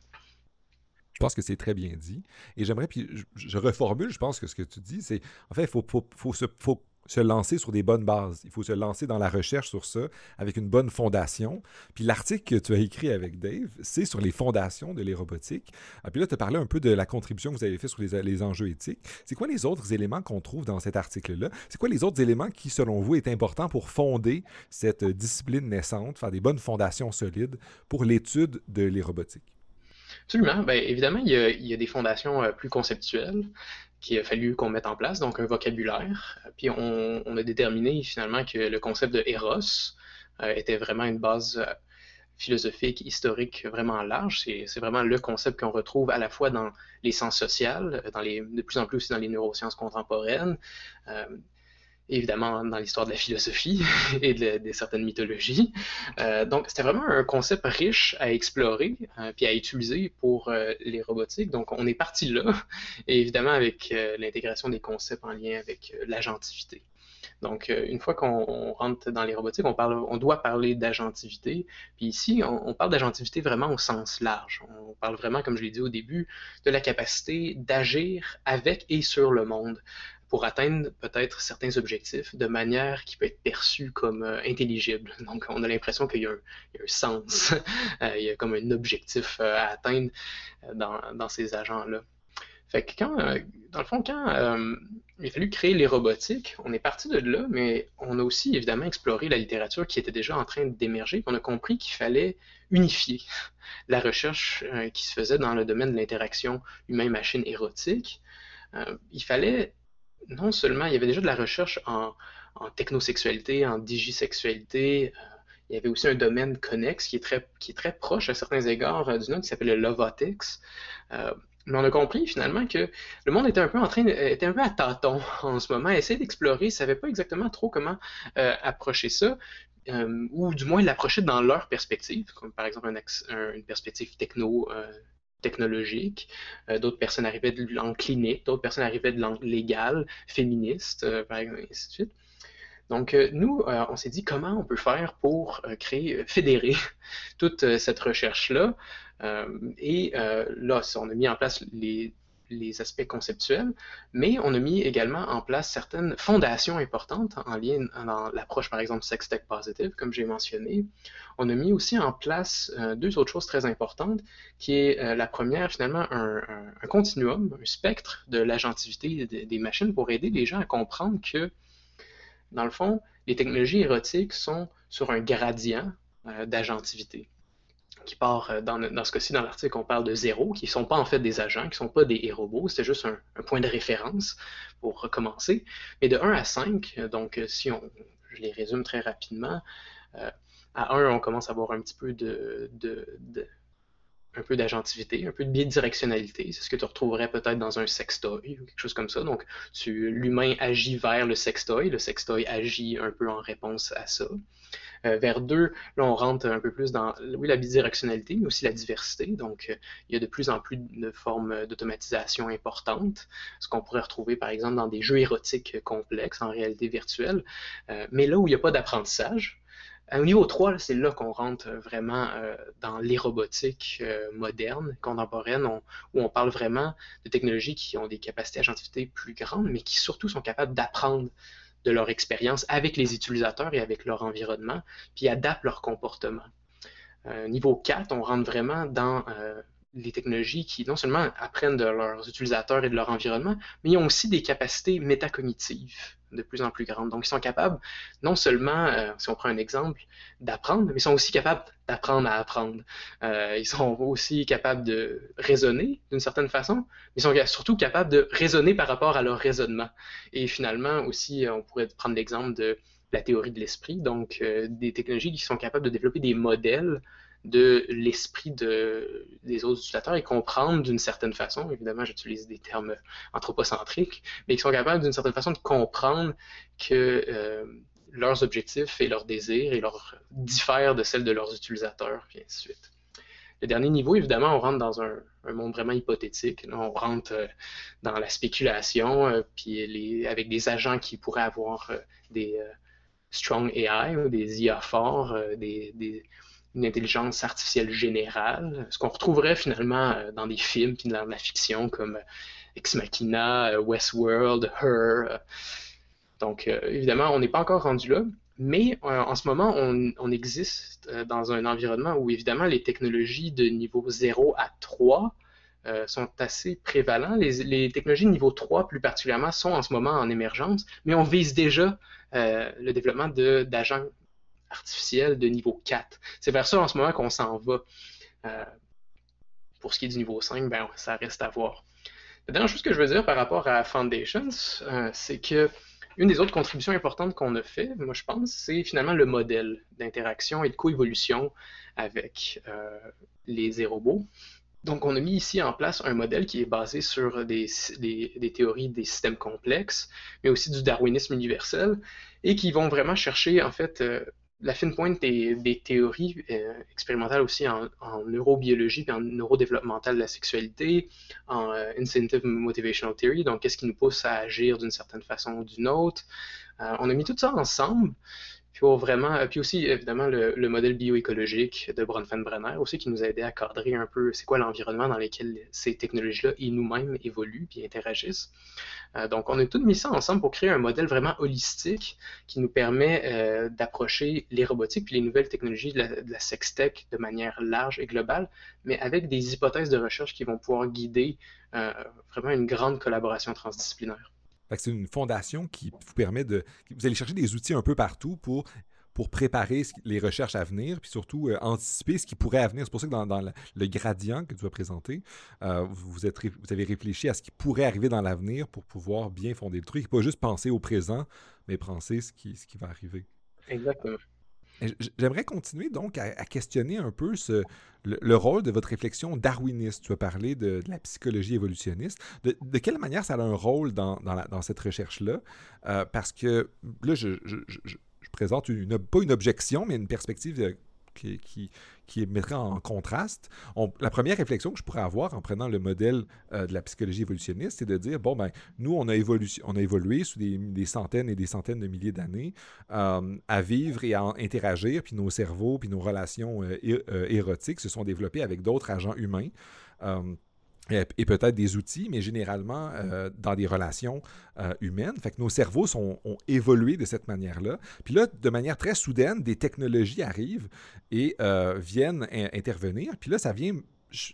Speaker 1: Je pense que c'est très bien dit. Et j'aimerais, puis je, reformule, je pense que ce que tu dis, c'est, en fait, il faut, faut, faut, se, faut se lancer sur des bonnes bases. Il faut se lancer dans la recherche sur ça avec une bonne fondation. Puis l'article que tu as écrit avec Dave, c'est sur les fondations de l'aérobotique. Ah, puis là, tu as parlé un peu de la contribution que vous avez fait sur les, enjeux éthiques. C'est quoi les autres éléments qu'on trouve dans cet article-là? C'est quoi les autres éléments qui, selon vous, est important pour fonder cette discipline naissante, faire des bonnes fondations solides pour l'étude de l'aérobotique?
Speaker 2: Absolument. Bien, évidemment, il y, a, il y, a, des fondations euh, plus conceptuelles qu'il a fallu qu'on mette en place, donc un vocabulaire. Puis on, a déterminé finalement que le concept de Eros euh, était vraiment une base euh, philosophique, historique vraiment large. C'est vraiment le concept qu'on retrouve à la fois dans les sciences sociales, dans les, de plus en plus aussi dans les neurosciences contemporaines. Euh, évidemment dans l'histoire de la philosophie et de, certaines mythologies. Euh, donc, c'était vraiment un concept riche à explorer euh, puis à utiliser pour euh, les robotiques. Donc, on est parti là, et évidemment avec l'intégration des concepts en lien avec l'agentivité. Donc, une fois qu'on rentre dans les robotiques, on, parle, on doit parler d'agentivité. Puis ici, on, on parle d'agentivité vraiment au sens large. On parle vraiment, comme je l'ai dit au début, de la capacité d'agir avec et sur le monde pour atteindre peut-être certains objectifs de manière qui peut être perçue comme euh, intelligible. Donc, on a l'impression qu'il y, a un sens, euh, il y a comme un objectif euh, à atteindre dans, ces agents-là. Fait que quand, dans le fond, quand il a fallu créer les robotiques, on est parti de là, mais on a aussi évidemment exploré la littérature qui était déjà en train d'émerger. On a compris qu'il fallait unifier la recherche qui se faisait dans le domaine de l'interaction humain-machine érotique. il fallait non seulement il y avait déjà de la recherche en, technosexualité, en digisexualité, euh, il y avait aussi un domaine connexe qui est très, proche à certains égards euh, du qui s'appelle le Lovotics. Euh, mais on a compris finalement que le monde était un peu en train, peu à tâtons en ce moment, essayait d'explorer, ne savait pas exactement trop comment approcher ça. ou du moins l'approcher dans leur perspective, comme par exemple une perspective techno, technologique, euh, d'autres personnes arrivaient de langue clinique, d'autres personnes arrivaient de langue légale, féministe, euh, par exemple, et ainsi de suite. Donc, euh, nous, on s'est dit comment on peut faire pour créer, fédérer toute cette recherche-là. et là, on a mis en place les les aspects conceptuels, mais on a mis également en place certaines fondations importantes en lien dans l'approche, par exemple, sex-tech positive, comme j'ai mentionné. On a mis aussi en place euh, deux autres choses très importantes, qui est euh, la première, finalement, un, continuum, un spectre de l'agentivité des, machines pour aider les gens à comprendre que, dans le fond, les technologies érotiques sont sur un gradient euh, d'agentivité qui part, euh, dans, ce cas-ci, dans l'article, on parle de zéro, qui ne sont pas en fait des agents, qui ne sont pas des robots, c'est juste un, point de référence pour recommencer. Mais de 1 à 5, euh, donc euh, si on, je les résume très rapidement, à 1, on commence à avoir un petit peu de, un peu d'agentivité, un peu de bidirectionnalité. C'est ce que tu retrouverais peut-être dans un sextoy ou quelque chose comme ça. Donc, l'humain agit vers le sextoy, le sextoy agit un peu en réponse à ça. Euh, vers deux, là, on rentre un peu plus dans, oui, la bidirectionnalité, mais aussi la diversité. Donc, euh, il y a de plus en plus de formes d'automatisation importantes, ce qu'on pourrait retrouver, par exemple, dans des jeux érotiques complexes en réalité virtuelle. Euh, mais là où il n'y a pas d'apprentissage, au niveau 3, c'est là qu'on rentre vraiment dans les robotiques modernes, contemporaines, où on parle vraiment de technologies qui ont des capacités agentivité plus grandes, mais qui surtout sont capables d'apprendre de leur expérience avec les utilisateurs et avec leur environnement, puis adaptent leur comportement. Euh, niveau 4, on rentre vraiment dans euh, les technologies qui non seulement apprennent de leurs utilisateurs et de leur environnement, mais ils ont aussi des capacités métacognitives de plus en plus grandes. Donc, ils sont capables, non seulement, euh, si on prend un exemple, d'apprendre, mais ils sont aussi capables d'apprendre à apprendre. Euh, ils sont aussi capables de raisonner d'une certaine façon, mais ils sont surtout capables de raisonner par rapport à leur raisonnement. Et finalement, aussi, on pourrait prendre l'exemple de la théorie de l'esprit, donc euh, des technologies qui sont capables de développer des modèles de l'esprit de, des autres utilisateurs et comprendre d'une certaine façon, évidemment j'utilise des termes anthropocentriques, mais qui sont capables d'une certaine façon de comprendre que euh, leurs objectifs et leurs désirs et leurs diffèrent de celles de leurs utilisateurs, et ainsi de suite. Le dernier niveau, évidemment, on rentre dans un, monde vraiment hypothétique. on rentre euh, dans la spéculation, euh, puis avec des agents qui pourraient avoir des strong AI, des IA forts, des une intelligence artificielle générale, ce qu'on retrouverait finalement euh, dans des films puis dans la fiction comme euh, Ex Machina, euh, Westworld, Her. Donc, évidemment, on n'est pas encore rendu là, mais en ce moment, on, existe dans un environnement où, évidemment, les technologies de niveau 0 à 3 sont assez prévalentes. Les, les, technologies de niveau 3, plus particulièrement, sont en ce moment en émergence, mais on vise déjà le développement d'agents artificielle de niveau 4. C'est vers ça en ce moment qu'on s'en va. Euh, pour ce qui est du niveau 5, ben, ça reste à voir. La dernière chose que je veux dire par rapport à Foundations, euh, c'est que une des autres contributions importantes qu'on a fait, moi je pense, c'est finalement le modèle d'interaction et de coévolution avec euh, les robots. Donc, on a mis ici en place un modèle qui est basé sur des, théories des systèmes complexes, mais aussi du darwinisme universel, et qui vont vraiment chercher, en fait, la fine pointe des, théories euh, expérimentales aussi en, neurobiologie et en neurodéveloppemental de la sexualité, en euh, incentive motivational theory, donc qu'est-ce qui nous pousse à agir d'une certaine façon ou d'une autre. on a mis tout ça ensemble puis vraiment, euh, puis aussi évidemment le, modèle bioécologique de Bronfenbrenner aussi qui nous a aidé à cadrer un peu c'est quoi l'environnement dans lequel ces technologies-là et nous-mêmes évoluent puis interagissent. Euh, donc on a tout mis ça ensemble pour créer un modèle vraiment holistique qui nous permet euh, d'approcher les robotiques puis les nouvelles technologies de la, de la sextech de manière large et globale, mais avec des hypothèses de recherche qui vont pouvoir guider vraiment une grande collaboration transdisciplinaire
Speaker 1: c'est une fondation qui vous permet de. Vous allez chercher des outils un peu partout pour pour préparer les recherches à venir, puis surtout euh, anticiper ce qui pourrait venir. C'est pour ça que dans, le, gradient que tu as présenté, euh, vous, êtes, vous avez réfléchi à ce qui pourrait arriver dans l'avenir pour pouvoir bien fonder le truc, pas juste penser au présent, mais penser ce qui, ce qui va arriver.
Speaker 2: Exactement.
Speaker 1: J'aimerais continuer donc à, questionner un peu le, rôle de votre réflexion darwiniste. Tu as parlé de, la psychologie évolutionniste. De, quelle manière ça a un rôle dans, cette recherche-là? Euh, parce que là, je, je présente une, pas une objection, mais une perspective qui, qui, qui en contraste. la première réflexion que je pourrais avoir en prenant le modèle euh, de la psychologie évolutionniste, c'est de dire, bon, ben, nous, on a, évolué, on a évolué sous des, centaines et des centaines de milliers d'années euh, à vivre et à interagir, puis nos cerveaux, puis nos relations euh, érotiques se sont développés avec d'autres agents humains et peut-être des outils, mais généralement euh, dans des relations euh, humaines. Fait que nos cerveaux sont, ont évolué de cette manière-là. Puis là, de manière très soudaine, des technologies arrivent et euh, viennent intervenir. Puis là, ça vient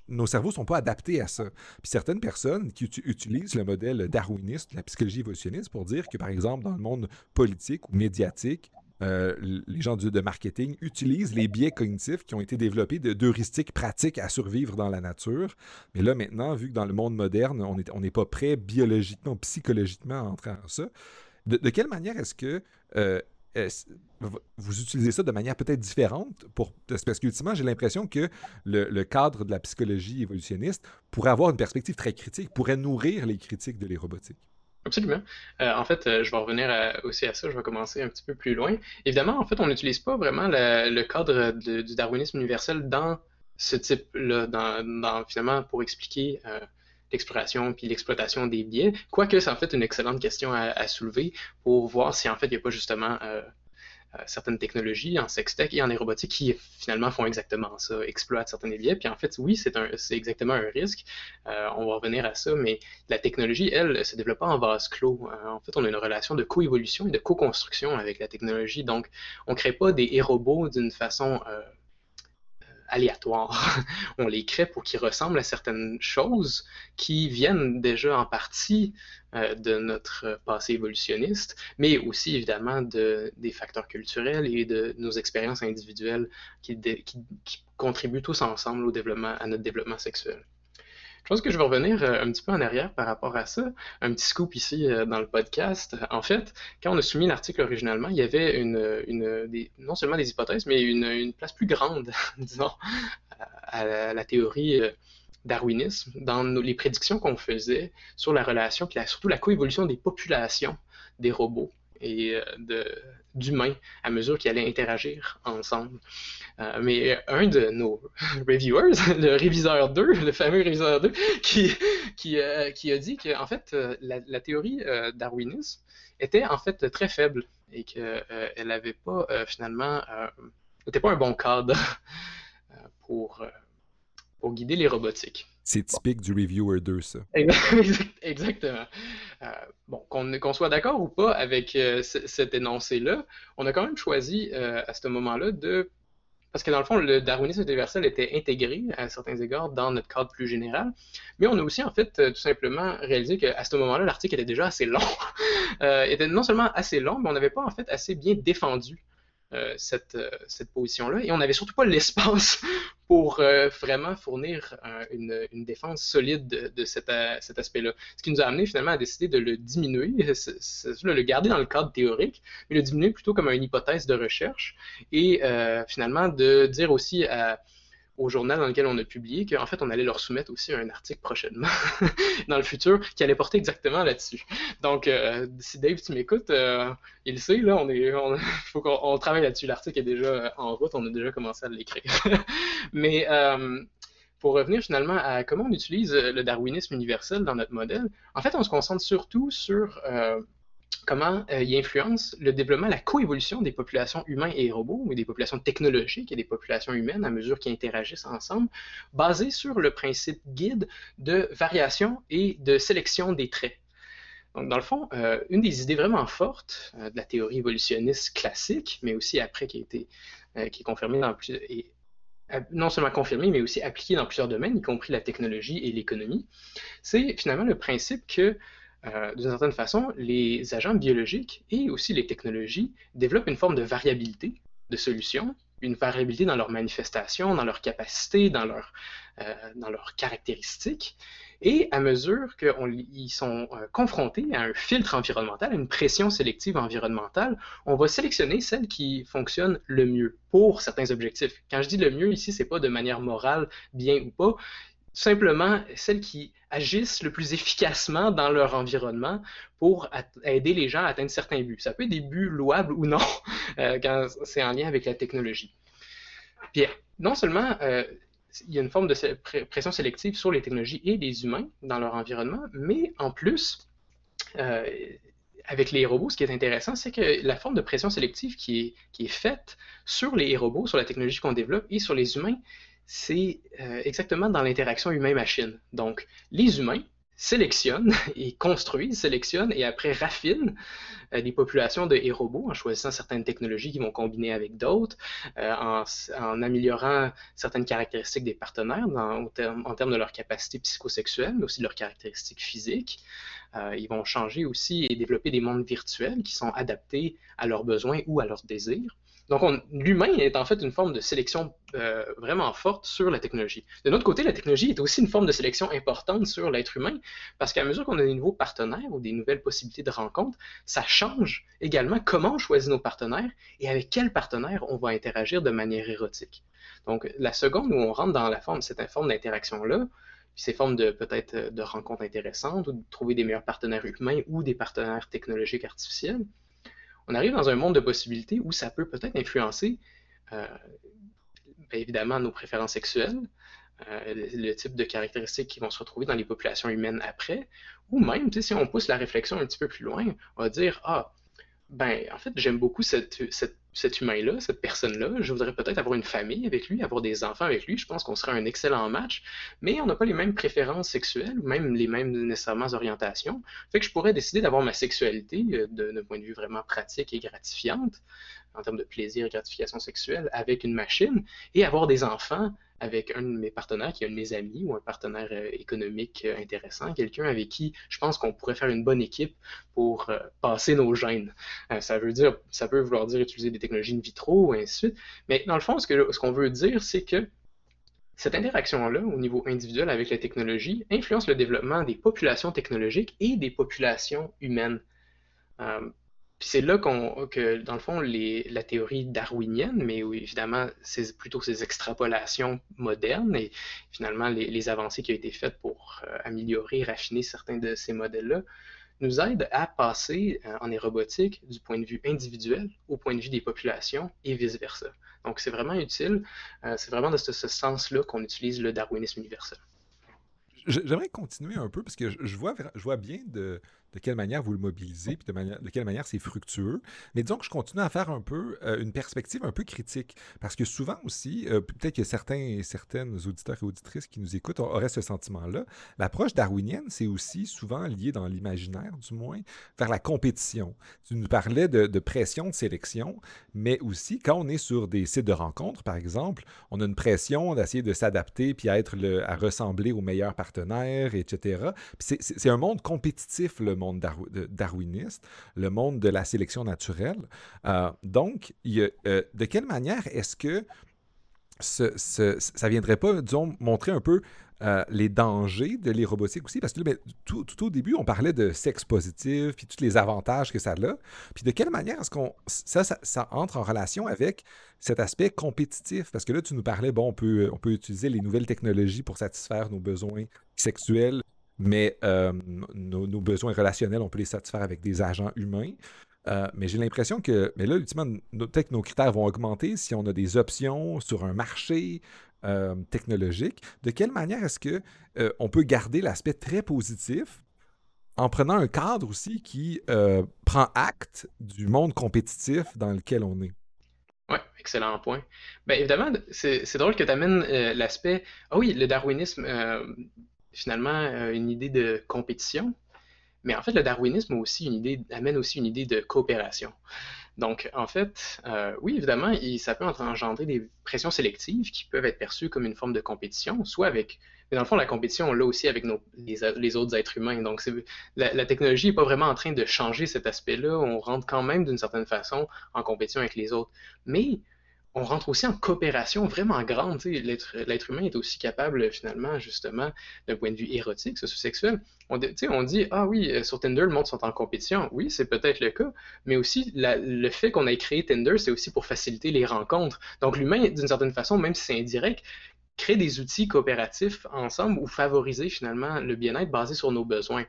Speaker 1: nos cerveaux ne sont pas adaptés à ça. Puis certaines personnes qui utilisent le modèle darwiniste, la psychologie évolutionniste, pour dire que, par exemple, dans le monde politique ou médiatique, euh, les gens de marketing utilisent les biais cognitifs qui ont été développés d'heuristiques pratiques à survivre dans la nature. Mais là, maintenant, vu que dans le monde moderne, on n'est on pas prêt biologiquement, psychologiquement à entrer dans ça, de, quelle manière est-ce que euh, vous utilisez ça de manière peut-être différente pour, parce qu'ultimement, j'ai l'impression que le, le, cadre de la psychologie évolutionniste pourrait avoir une perspective très critique, pourrait nourrir les critiques de les robotiques?
Speaker 2: Absolument. Euh, en fait, euh, je vais revenir aussi à ça, je vais commencer un petit peu plus loin. Évidemment, en fait, on n'utilise pas vraiment le cadre du darwinisme universel dans ce type-là, dans, finalement, pour expliquer euh, l'exploration puis l'exploitation des biais. Quoique, c'est en fait une excellente question à, à, soulever pour voir si en fait il n'y a pas justement euh, certaines technologies en sextech et en aérobotique qui finalement font exactement ça, exploitent certains biais. Puis en fait, oui, c'est exactement un risque. Euh, on va revenir à ça, mais la technologie, elle, se développe pas en vase clos. Euh, en fait, on a une relation de coévolution et de co-construction avec la technologie. Donc, on ne crée pas des robots d'une façon aléatoires. on les crée pour qu'ils ressemblent à certaines choses qui viennent déjà en partie euh, de notre passé évolutionniste, mais aussi évidemment de, des facteurs culturels et de nos expériences individuelles qui, contribuent tous ensemble au développement, à notre développement sexuel. Je pense que je vais revenir euh, un petit peu en arrière par rapport à ça. Un petit scoop ici euh, dans le podcast. En fait, quand on a soumis l'article originalement, il y avait une, non seulement des hypothèses, mais une, une place plus grande, disons, à, la, théorie euh, darwinisme dans les prédictions qu'on faisait sur la relation, puis surtout la coévolution des populations des robots et d'humains à mesure qu'ils allaient interagir ensemble. Euh, mais un de nos reviewers, le réviseur 2, le fameux réviseur 2, qui, euh, a dit que en fait, euh, la, théorie darwiniste était en fait très faible et qu'elle n'avait pas finalement, n'était pas un bon cadre pour, pour guider les robotiques.
Speaker 1: C'est typique du reviewer 2, ça.
Speaker 2: Exactement. bon, qu'on soit d'accord ou pas avec cet énoncé-là, on a quand même choisi à ce moment-là de parce que dans le fond, le darwinisme universel était intégré à certains égards dans notre cadre plus général. Mais on a aussi en fait euh, tout simplement réalisé qu'à ce moment-là, l'article était déjà assez long. euh, était non seulement assez long, mais on n'avait pas en fait assez bien défendu euh, cette, euh, cette position-là. Et on n'avait surtout pas l'espace pour euh, vraiment fournir une, une, défense solide de, de cet, cet aspect-là. Ce qui nous a amené finalement à décider de le diminuer, le garder dans le cadre théorique, mais le diminuer plutôt comme une hypothèse de recherche et finalement de dire aussi à au journal dans lequel on a publié qu'en fait, on allait leur soumettre aussi un article prochainement dans le futur qui allait porter exactement là-dessus. Donc, euh, si Dave, tu m'écoutes, euh, il sait, là, on est, on, faut qu'on travaille là-dessus. L'article est déjà en route, on a déjà commencé à l'écrire. Mais euh, pour revenir finalement à comment on utilise le darwinisme universel dans notre modèle, en fait, on se concentre surtout sur comment euh, il influence le développement, la coévolution des populations humaines et robots, ou des populations technologiques et des populations humaines à mesure qu'ils interagissent ensemble, basé sur le principe guide de variation et de sélection des traits. Donc, dans le fond, euh, une des idées vraiment fortes euh, de la théorie évolutionniste classique, mais aussi après qui a été qui est confirmée dans plus, et non seulement confirmée, mais aussi appliquée dans plusieurs domaines, y compris la technologie et l'économie, c'est finalement le principe que euh, d'une certaine façon, les agents biologiques et aussi les technologies développent une forme de variabilité de solutions, une variabilité dans leurs manifestations, dans leurs capacités, dans, leur, euh, dans leurs caractéristiques. Et à mesure qu'ils sont euh, confrontés à un filtre environnemental, à une pression sélective environnementale, on va sélectionner celles qui fonctionnent le mieux pour certains objectifs. Quand je dis le mieux ici, c'est pas de manière morale, bien ou pas, simplement celles qui agissent le plus efficacement dans leur environnement pour aider les gens à atteindre certains buts. Ça peut être des buts louables ou non euh, quand c'est en lien avec la technologie. Puis, non seulement euh, il y a une forme de pression sélective sur les technologies et les humains dans leur environnement, mais en plus, euh, avec les robots, ce qui est intéressant, c'est que la forme de pression sélective qui est faite sur les robots, sur la technologie qu'on développe et sur les humains, c'est euh, exactement dans l'interaction humain-machine. Donc, les humains sélectionnent et construisent, sélectionnent et après raffinent euh, des populations de robots en choisissant certaines technologies qui vont combiner avec d'autres, euh, en, améliorant certaines caractéristiques des partenaires en termes de leur capacité psychosexuelle, mais aussi de leurs caractéristiques physiques. ils vont changer aussi et développer des mondes virtuels qui sont adaptés à leurs besoins ou à leurs désirs. Donc, l'humain est en fait une forme de sélection euh, vraiment forte sur la technologie. De notre côté, la technologie est aussi une forme de sélection importante sur l'être humain, parce qu'à mesure qu'on a des nouveaux partenaires ou des nouvelles possibilités de rencontre, ça change également comment on choisit nos partenaires et avec quels partenaires on va interagir de manière érotique. Donc, la seconde où on rentre dans la forme, cette forme d'interaction-là, ces formes de peut-être de rencontres intéressantes ou de trouver des meilleurs partenaires humains ou des partenaires technologiques artificiels, on arrive dans un monde de possibilités où ça peut peut-être influencer euh, ben, évidemment nos préférences sexuelles, euh, le, type de caractéristiques qui vont se retrouver dans les populations humaines après, ou même, si on pousse la réflexion un petit peu plus loin, on va dire, ah, ben, en fait, j'aime beaucoup cette, cet humain-là, cette personne-là. Je voudrais peut-être avoir une famille avec lui, avoir des enfants avec lui. Je pense qu'on serait un excellent match, mais on n'a pas les mêmes préférences sexuelles, ou même les mêmes nécessairement orientations. Fait que je pourrais décider d'avoir ma sexualité euh, d'un point de vue vraiment pratique et gratifiante, en termes de plaisir et gratification sexuelle, avec une machine, et avoir des enfants avec un de mes partenaires qui est un de mes amis ou un partenaire euh, économique euh, intéressant, quelqu'un avec qui je pense qu'on pourrait faire une bonne équipe pour euh, passer nos gènes. ça veut dire, ça peut vouloir dire utiliser des technologies in vitro ou ainsi de suite. Mais dans le fond, ce qu'on veut dire, c'est que cette interaction-là, au niveau individuel avec la technologie, influence le développement des populations technologiques et des populations humaines. Puis c'est là qu'on, que, dans le fond, les, la théorie darwinienne, mais évidemment, c'est plutôt ces extrapolations modernes et finalement les, avancées qui ont été faites pour euh, améliorer, raffiner certains de ces modèles-là, nous aident à passer euh, en robotique du point de vue individuel au point de vue des populations et vice-versa. Donc c'est vraiment utile, euh, c'est vraiment de ce, ce sens-là qu'on utilise le darwinisme universel.
Speaker 1: J'aimerais continuer un peu parce que je vois, je vois bien de, de quelle manière vous le mobilisez, puis de, quelle manière c'est fructueux. Mais disons que je continue à faire un peu euh, une perspective un peu critique, parce que souvent aussi, euh, peut-être que certains et certaines auditeurs et auditrices qui nous écoutent auraient ce sentiment-là. L'approche darwinienne, c'est aussi souvent lié dans l'imaginaire, du moins, vers la compétition. Tu nous parlais de, de, pression de sélection, mais aussi quand on est sur des sites de rencontres, par exemple, on a une pression d'essayer de s'adapter puis à être le, à ressembler aux meilleurs partenaires, etc. C'est un monde compétitif, le monde monde darwiniste, le monde de la sélection naturelle. Euh, donc, euh, de quelle manière est-ce que ce, ce, ça viendrait pas, disons, montrer un peu euh, les dangers de les robotiques aussi, parce que ben, tout, au début, on parlait de sexe positif, puis tous les avantages que ça a. Puis de quelle manière est-ce qu'on ça, ça, entre en relation avec cet aspect compétitif? Parce que là, tu nous parlais, bon, on peut, on peut utiliser les nouvelles technologies pour satisfaire nos besoins sexuels, mais euh, nos, besoins relationnels, on peut les satisfaire avec des agents humains. Euh, mais j'ai l'impression que, mais là, ultimement, peut-être que nos critères vont augmenter si on a des options sur un marché, euh, technologique, de quelle manière est-ce que on peut garder l'aspect très positif en prenant un cadre aussi qui prend acte du monde compétitif dans lequel on est?
Speaker 2: Oui, excellent point. Bien évidemment, c'est drôle que tu amènes l'aspect. Ah oui, le darwinisme, finalement, une idée de compétition. Mais en fait, le darwinisme amène aussi une idée de coopération. Donc, en fait, euh, oui, évidemment, ça peut engendrer des pressions sélectives qui peuvent être perçues comme une forme de compétition, soit avec, mais dans le fond, la compétition, on l'a aussi avec les, autres êtres humains. Donc, la, la, technologie n'est pas vraiment en train de changer cet aspect-là. On rentre quand même d'une certaine façon en compétition avec les autres. Mais on rentre aussi en coopération vraiment grande. L'être humain est aussi capable, finalement, justement, d'un point de vue érotique, socio-sexuel. On, on dit, ah oui, euh, sur Tinder, le monde sont en compétition. Oui, c'est peut-être le cas, mais aussi le fait qu'on ait créé Tinder, c'est aussi pour faciliter les rencontres. Donc l'humain, d'une certaine façon, même si c'est indirect, crée des outils coopératifs ensemble ou favoriser finalement le bien-être basé sur nos besoins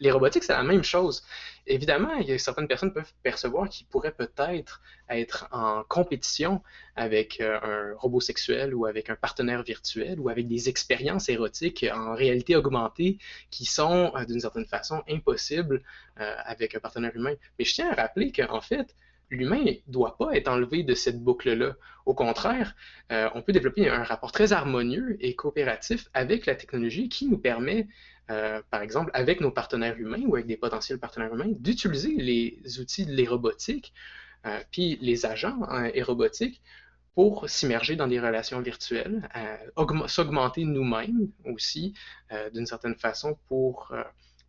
Speaker 2: les robotiques, c'est la même chose. Évidemment, certaines personnes peuvent percevoir qu'ils pourraient peut-être être en compétition avec euh, un robot sexuel ou avec un partenaire virtuel ou avec des expériences érotiques en réalité augmentée qui sont euh, d'une certaine façon impossibles euh, avec un partenaire humain. Mais je tiens à rappeler qu'en fait, l'humain ne doit pas être enlevé de cette boucle-là. Au contraire, on peut développer un rapport très harmonieux et coopératif avec la technologie qui nous permet euh, par exemple, avec nos partenaires humains ou avec des potentiels partenaires humains, d'utiliser les outils de les euh, puis les agents hein, pour s'immerger dans des relations virtuelles, euh, s'augmenter nous-mêmes aussi d'une certaine façon pour,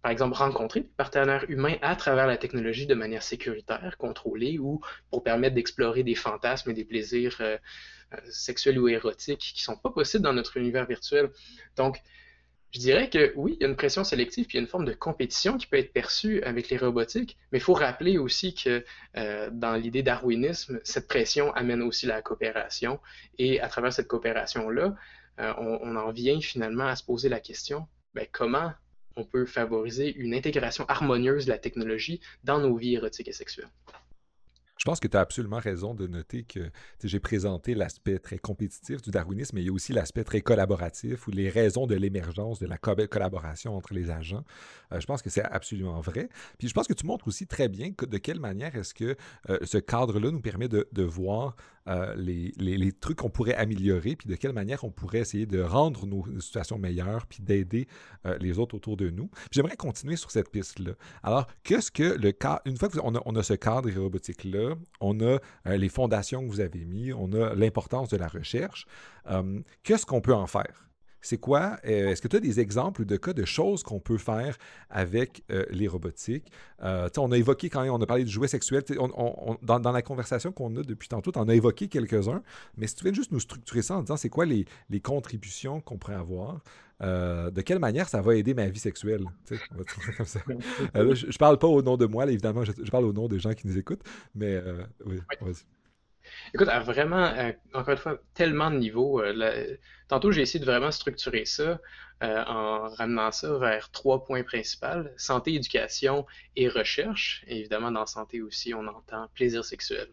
Speaker 2: par exemple, rencontrer des partenaires humains à travers la technologie de manière sécuritaire, contrôlée ou pour permettre d'explorer des fantasmes et des plaisirs sexuels ou érotiques qui ne sont pas possibles dans notre univers virtuel. Donc, je dirais que oui, il y a une pression sélective, puis il y a une forme de compétition qui peut être perçue avec les robotiques, mais il faut rappeler aussi que euh, dans l'idée darwinisme, cette pression amène aussi la coopération, et à travers cette coopération-là, euh, on, en vient finalement à se poser la question, ben, comment on peut favoriser une intégration harmonieuse de la technologie dans nos vies érotiques et sexuelles?
Speaker 1: Je pense que tu as absolument raison de noter que j'ai présenté l'aspect très compétitif du darwinisme, mais il y a aussi l'aspect très collaboratif ou les raisons de l'émergence de la collaboration entre les agents. Euh, je pense que c'est absolument vrai. Puis je pense que tu montres aussi très bien de quelle manière est-ce que euh, ce cadre-là nous permet de, de voir euh, les, trucs qu'on pourrait améliorer, puis de quelle manière on pourrait essayer de rendre nos situations meilleures, puis d'aider euh, les autres autour de nous. J'aimerais continuer sur cette piste-là. Alors, qu'est-ce que le cas, une fois qu'on a, on a ce cadre robotique-là, on a euh, les fondations que vous avez mis, on a l'importance de la recherche, qu'est-ce qu'on peut en faire? C'est quoi? Euh, est-ce que tu as des exemples de cas de choses qu'on peut faire avec euh, les robotiques? Euh, on a évoqué quand même, on a parlé du jouet sexuel. dans, la conversation qu'on a depuis tantôt, on a évoqué quelques-uns. Mais si tu veux juste nous structurer ça en disant c'est quoi les, contributions qu'on pourrait avoir, de quelle manière ça va aider ma vie sexuelle? comme ça. je, ne parle pas au nom de moi, évidemment, je, parle au nom des gens qui nous écoutent. Mais oui, vas-y.
Speaker 2: Écoute, à vraiment, euh, encore une fois, tellement de niveaux. Euh, tantôt, j'ai essayé de vraiment structurer ça euh, en ramenant ça vers trois points principaux santé, éducation et recherche. Évidemment, dans santé aussi, on entend plaisir sexuel.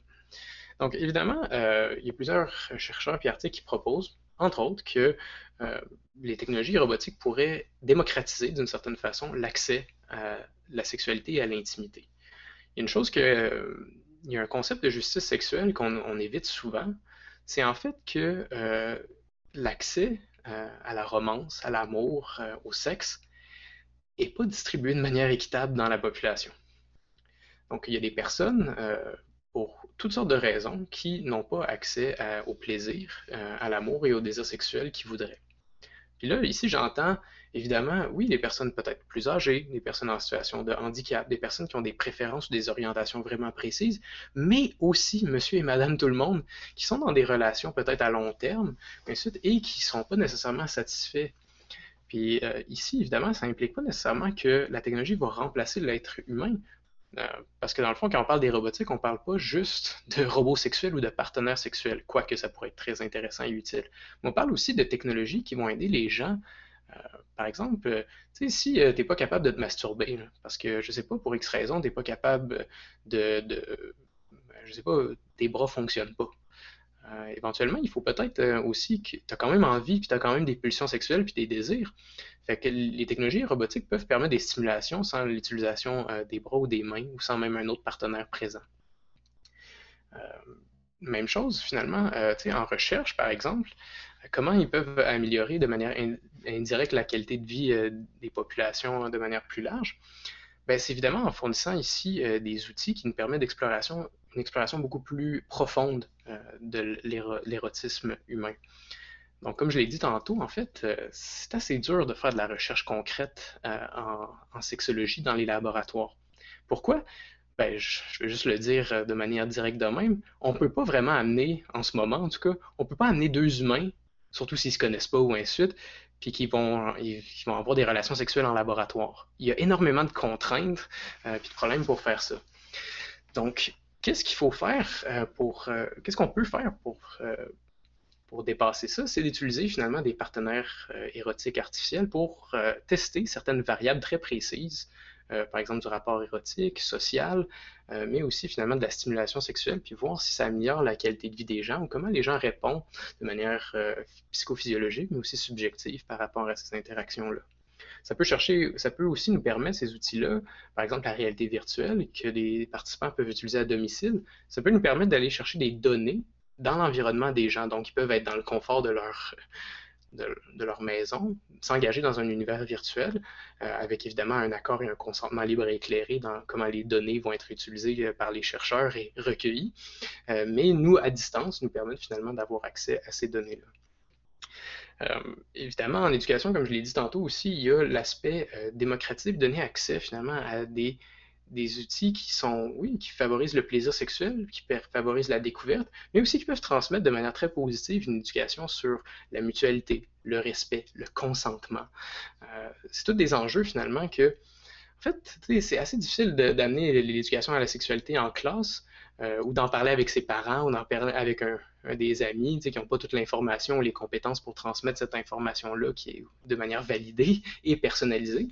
Speaker 2: Donc, évidemment, il y a plusieurs chercheurs et articles qui proposent, entre autres, que les technologies robotiques pourraient démocratiser d'une certaine façon l'accès à la sexualité et à l'intimité. Il y a une chose que il y a un concept de justice sexuelle qu'on évite souvent, c'est en fait que euh, l'accès euh, à la romance, à l'amour, euh, au sexe, n'est pas distribué de manière équitable dans la population. Donc, il y a des personnes, pour toutes sortes de raisons, qui n'ont pas accès au plaisir, à l'amour et au désir sexuel qu'ils voudraient. Puis là, ici, j'entends Évidemment, oui, les personnes peut-être plus âgées, des personnes en situation de handicap, des personnes qui ont des préférences ou des orientations vraiment précises, mais aussi monsieur et madame tout le monde qui sont dans des relations peut-être à long terme, ensuite, et qui ne sont pas nécessairement satisfaits. Puis euh, ici, évidemment, ça n'implique pas nécessairement que la technologie va remplacer l'être humain. Euh, parce que dans le fond, quand on parle des robotiques, on ne parle pas juste de robots sexuels ou de partenaires sexuels, quoique ça pourrait être très intéressant et utile. Mais on parle aussi de technologies qui vont aider les gens par exemple, euh, si euh, tu n'es pas capable de te masturber, parce que, je sais pas, pour X raison, tu n'es pas capable de, de, je sais pas, tes bras ne fonctionnent pas. éventuellement, il faut peut-être aussi que tu as quand même envie, puis tu as quand même des pulsions sexuelles, puis des désirs. Fait que les technologies robotiques peuvent permettre des stimulations sans l'utilisation des bras ou des mains, ou sans même un autre partenaire présent. même chose, finalement, en recherche, par exemple, comment ils peuvent améliorer de manière indirecte la qualité de vie euh, des populations de manière plus large? Ben, c'est évidemment en fournissant ici euh, des outils qui nous permettent d'exploration, une exploration beaucoup plus profonde euh, de l'érotisme humain. Donc, comme je l'ai dit tantôt, en fait, c'est assez dur de faire de la recherche concrète en, en, sexologie dans les laboratoires. Pourquoi? Ben, je, je, vais juste le dire de manière directe de même. On ne peut pas vraiment amener, en ce moment en tout cas, on ne peut pas amener deux humains surtout s'ils ne se connaissent pas ou ainsi puis qu'ils vont, ils, vont avoir des relations sexuelles en laboratoire. Il y a énormément de contraintes euh, puis de problèmes pour faire ça. Donc, qu'est-ce qu'il faut faire euh, pour. Euh, qu'est-ce qu'on peut faire pour, pour dépasser ça? C'est d'utiliser finalement des partenaires érotiques artificiels pour tester certaines variables très précises euh, par exemple du rapport érotique, social, euh, mais aussi finalement de la stimulation sexuelle, puis voir si ça améliore la qualité de vie des gens ou comment les gens répondent de manière euh, psychophysiologique, mais aussi subjective par rapport à ces interactions-là. Ça peut chercher, ça peut aussi nous permettre ces outils-là, par exemple la réalité virtuelle que les participants peuvent utiliser à domicile, ça peut nous permettre d'aller chercher des données dans l'environnement des gens. Donc, ils peuvent être dans le confort de leur, de, leur maison, s'engager dans un univers virtuel, euh, avec évidemment un accord et un consentement libre et éclairé dans comment les données vont être utilisées euh, par les chercheurs et recueillies. Euh, mais nous, à distance, nous permettent finalement d'avoir accès à ces données-là. évidemment, en éducation, comme je l'ai dit tantôt aussi, il y a l'aspect démocratique, donner accès finalement à des des outils qui sont, oui, qui favorisent le plaisir sexuel, qui favorisent la découverte, mais aussi qui peuvent transmettre de manière très positive une éducation sur la mutualité, le respect, le consentement. Euh, c'est tous des enjeux finalement que, en fait, c'est assez difficile d'amener l'éducation à la sexualité en classe euh, ou d'en parler avec ses parents ou d'en parler avec des amis qui n'ont pas toute l'information ou les compétences pour transmettre cette information-là qui est de manière validée et personnalisée.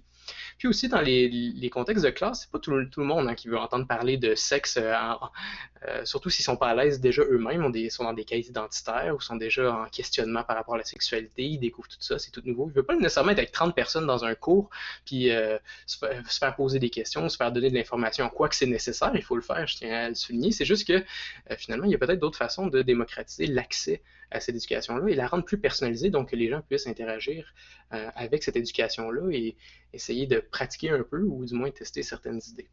Speaker 2: Puis aussi, dans les, contextes de classe, c'est pas tout, le monde hein, qui veut entendre parler de sexe, euh, euh, surtout s'ils sont pas à l'aise déjà eux-mêmes, sont dans des quêtes identitaires ou sont déjà en questionnement par rapport à la sexualité, ils découvrent tout ça, c'est tout nouveau. Ils veulent pas nécessairement être avec 30 personnes dans un cours, puis euh, se, faire poser des questions, se faire donner de l'information, quoi que c'est nécessaire, il faut le faire, je tiens à le souligner. C'est juste que finalement, il y a peut-être d'autres façons de démocratiser l'accès à cette éducation-là et la rendre plus personnalisée, donc que les gens puissent interagir avec cette éducation-là et essayer de pratiquer un peu ou du moins tester certaines idées.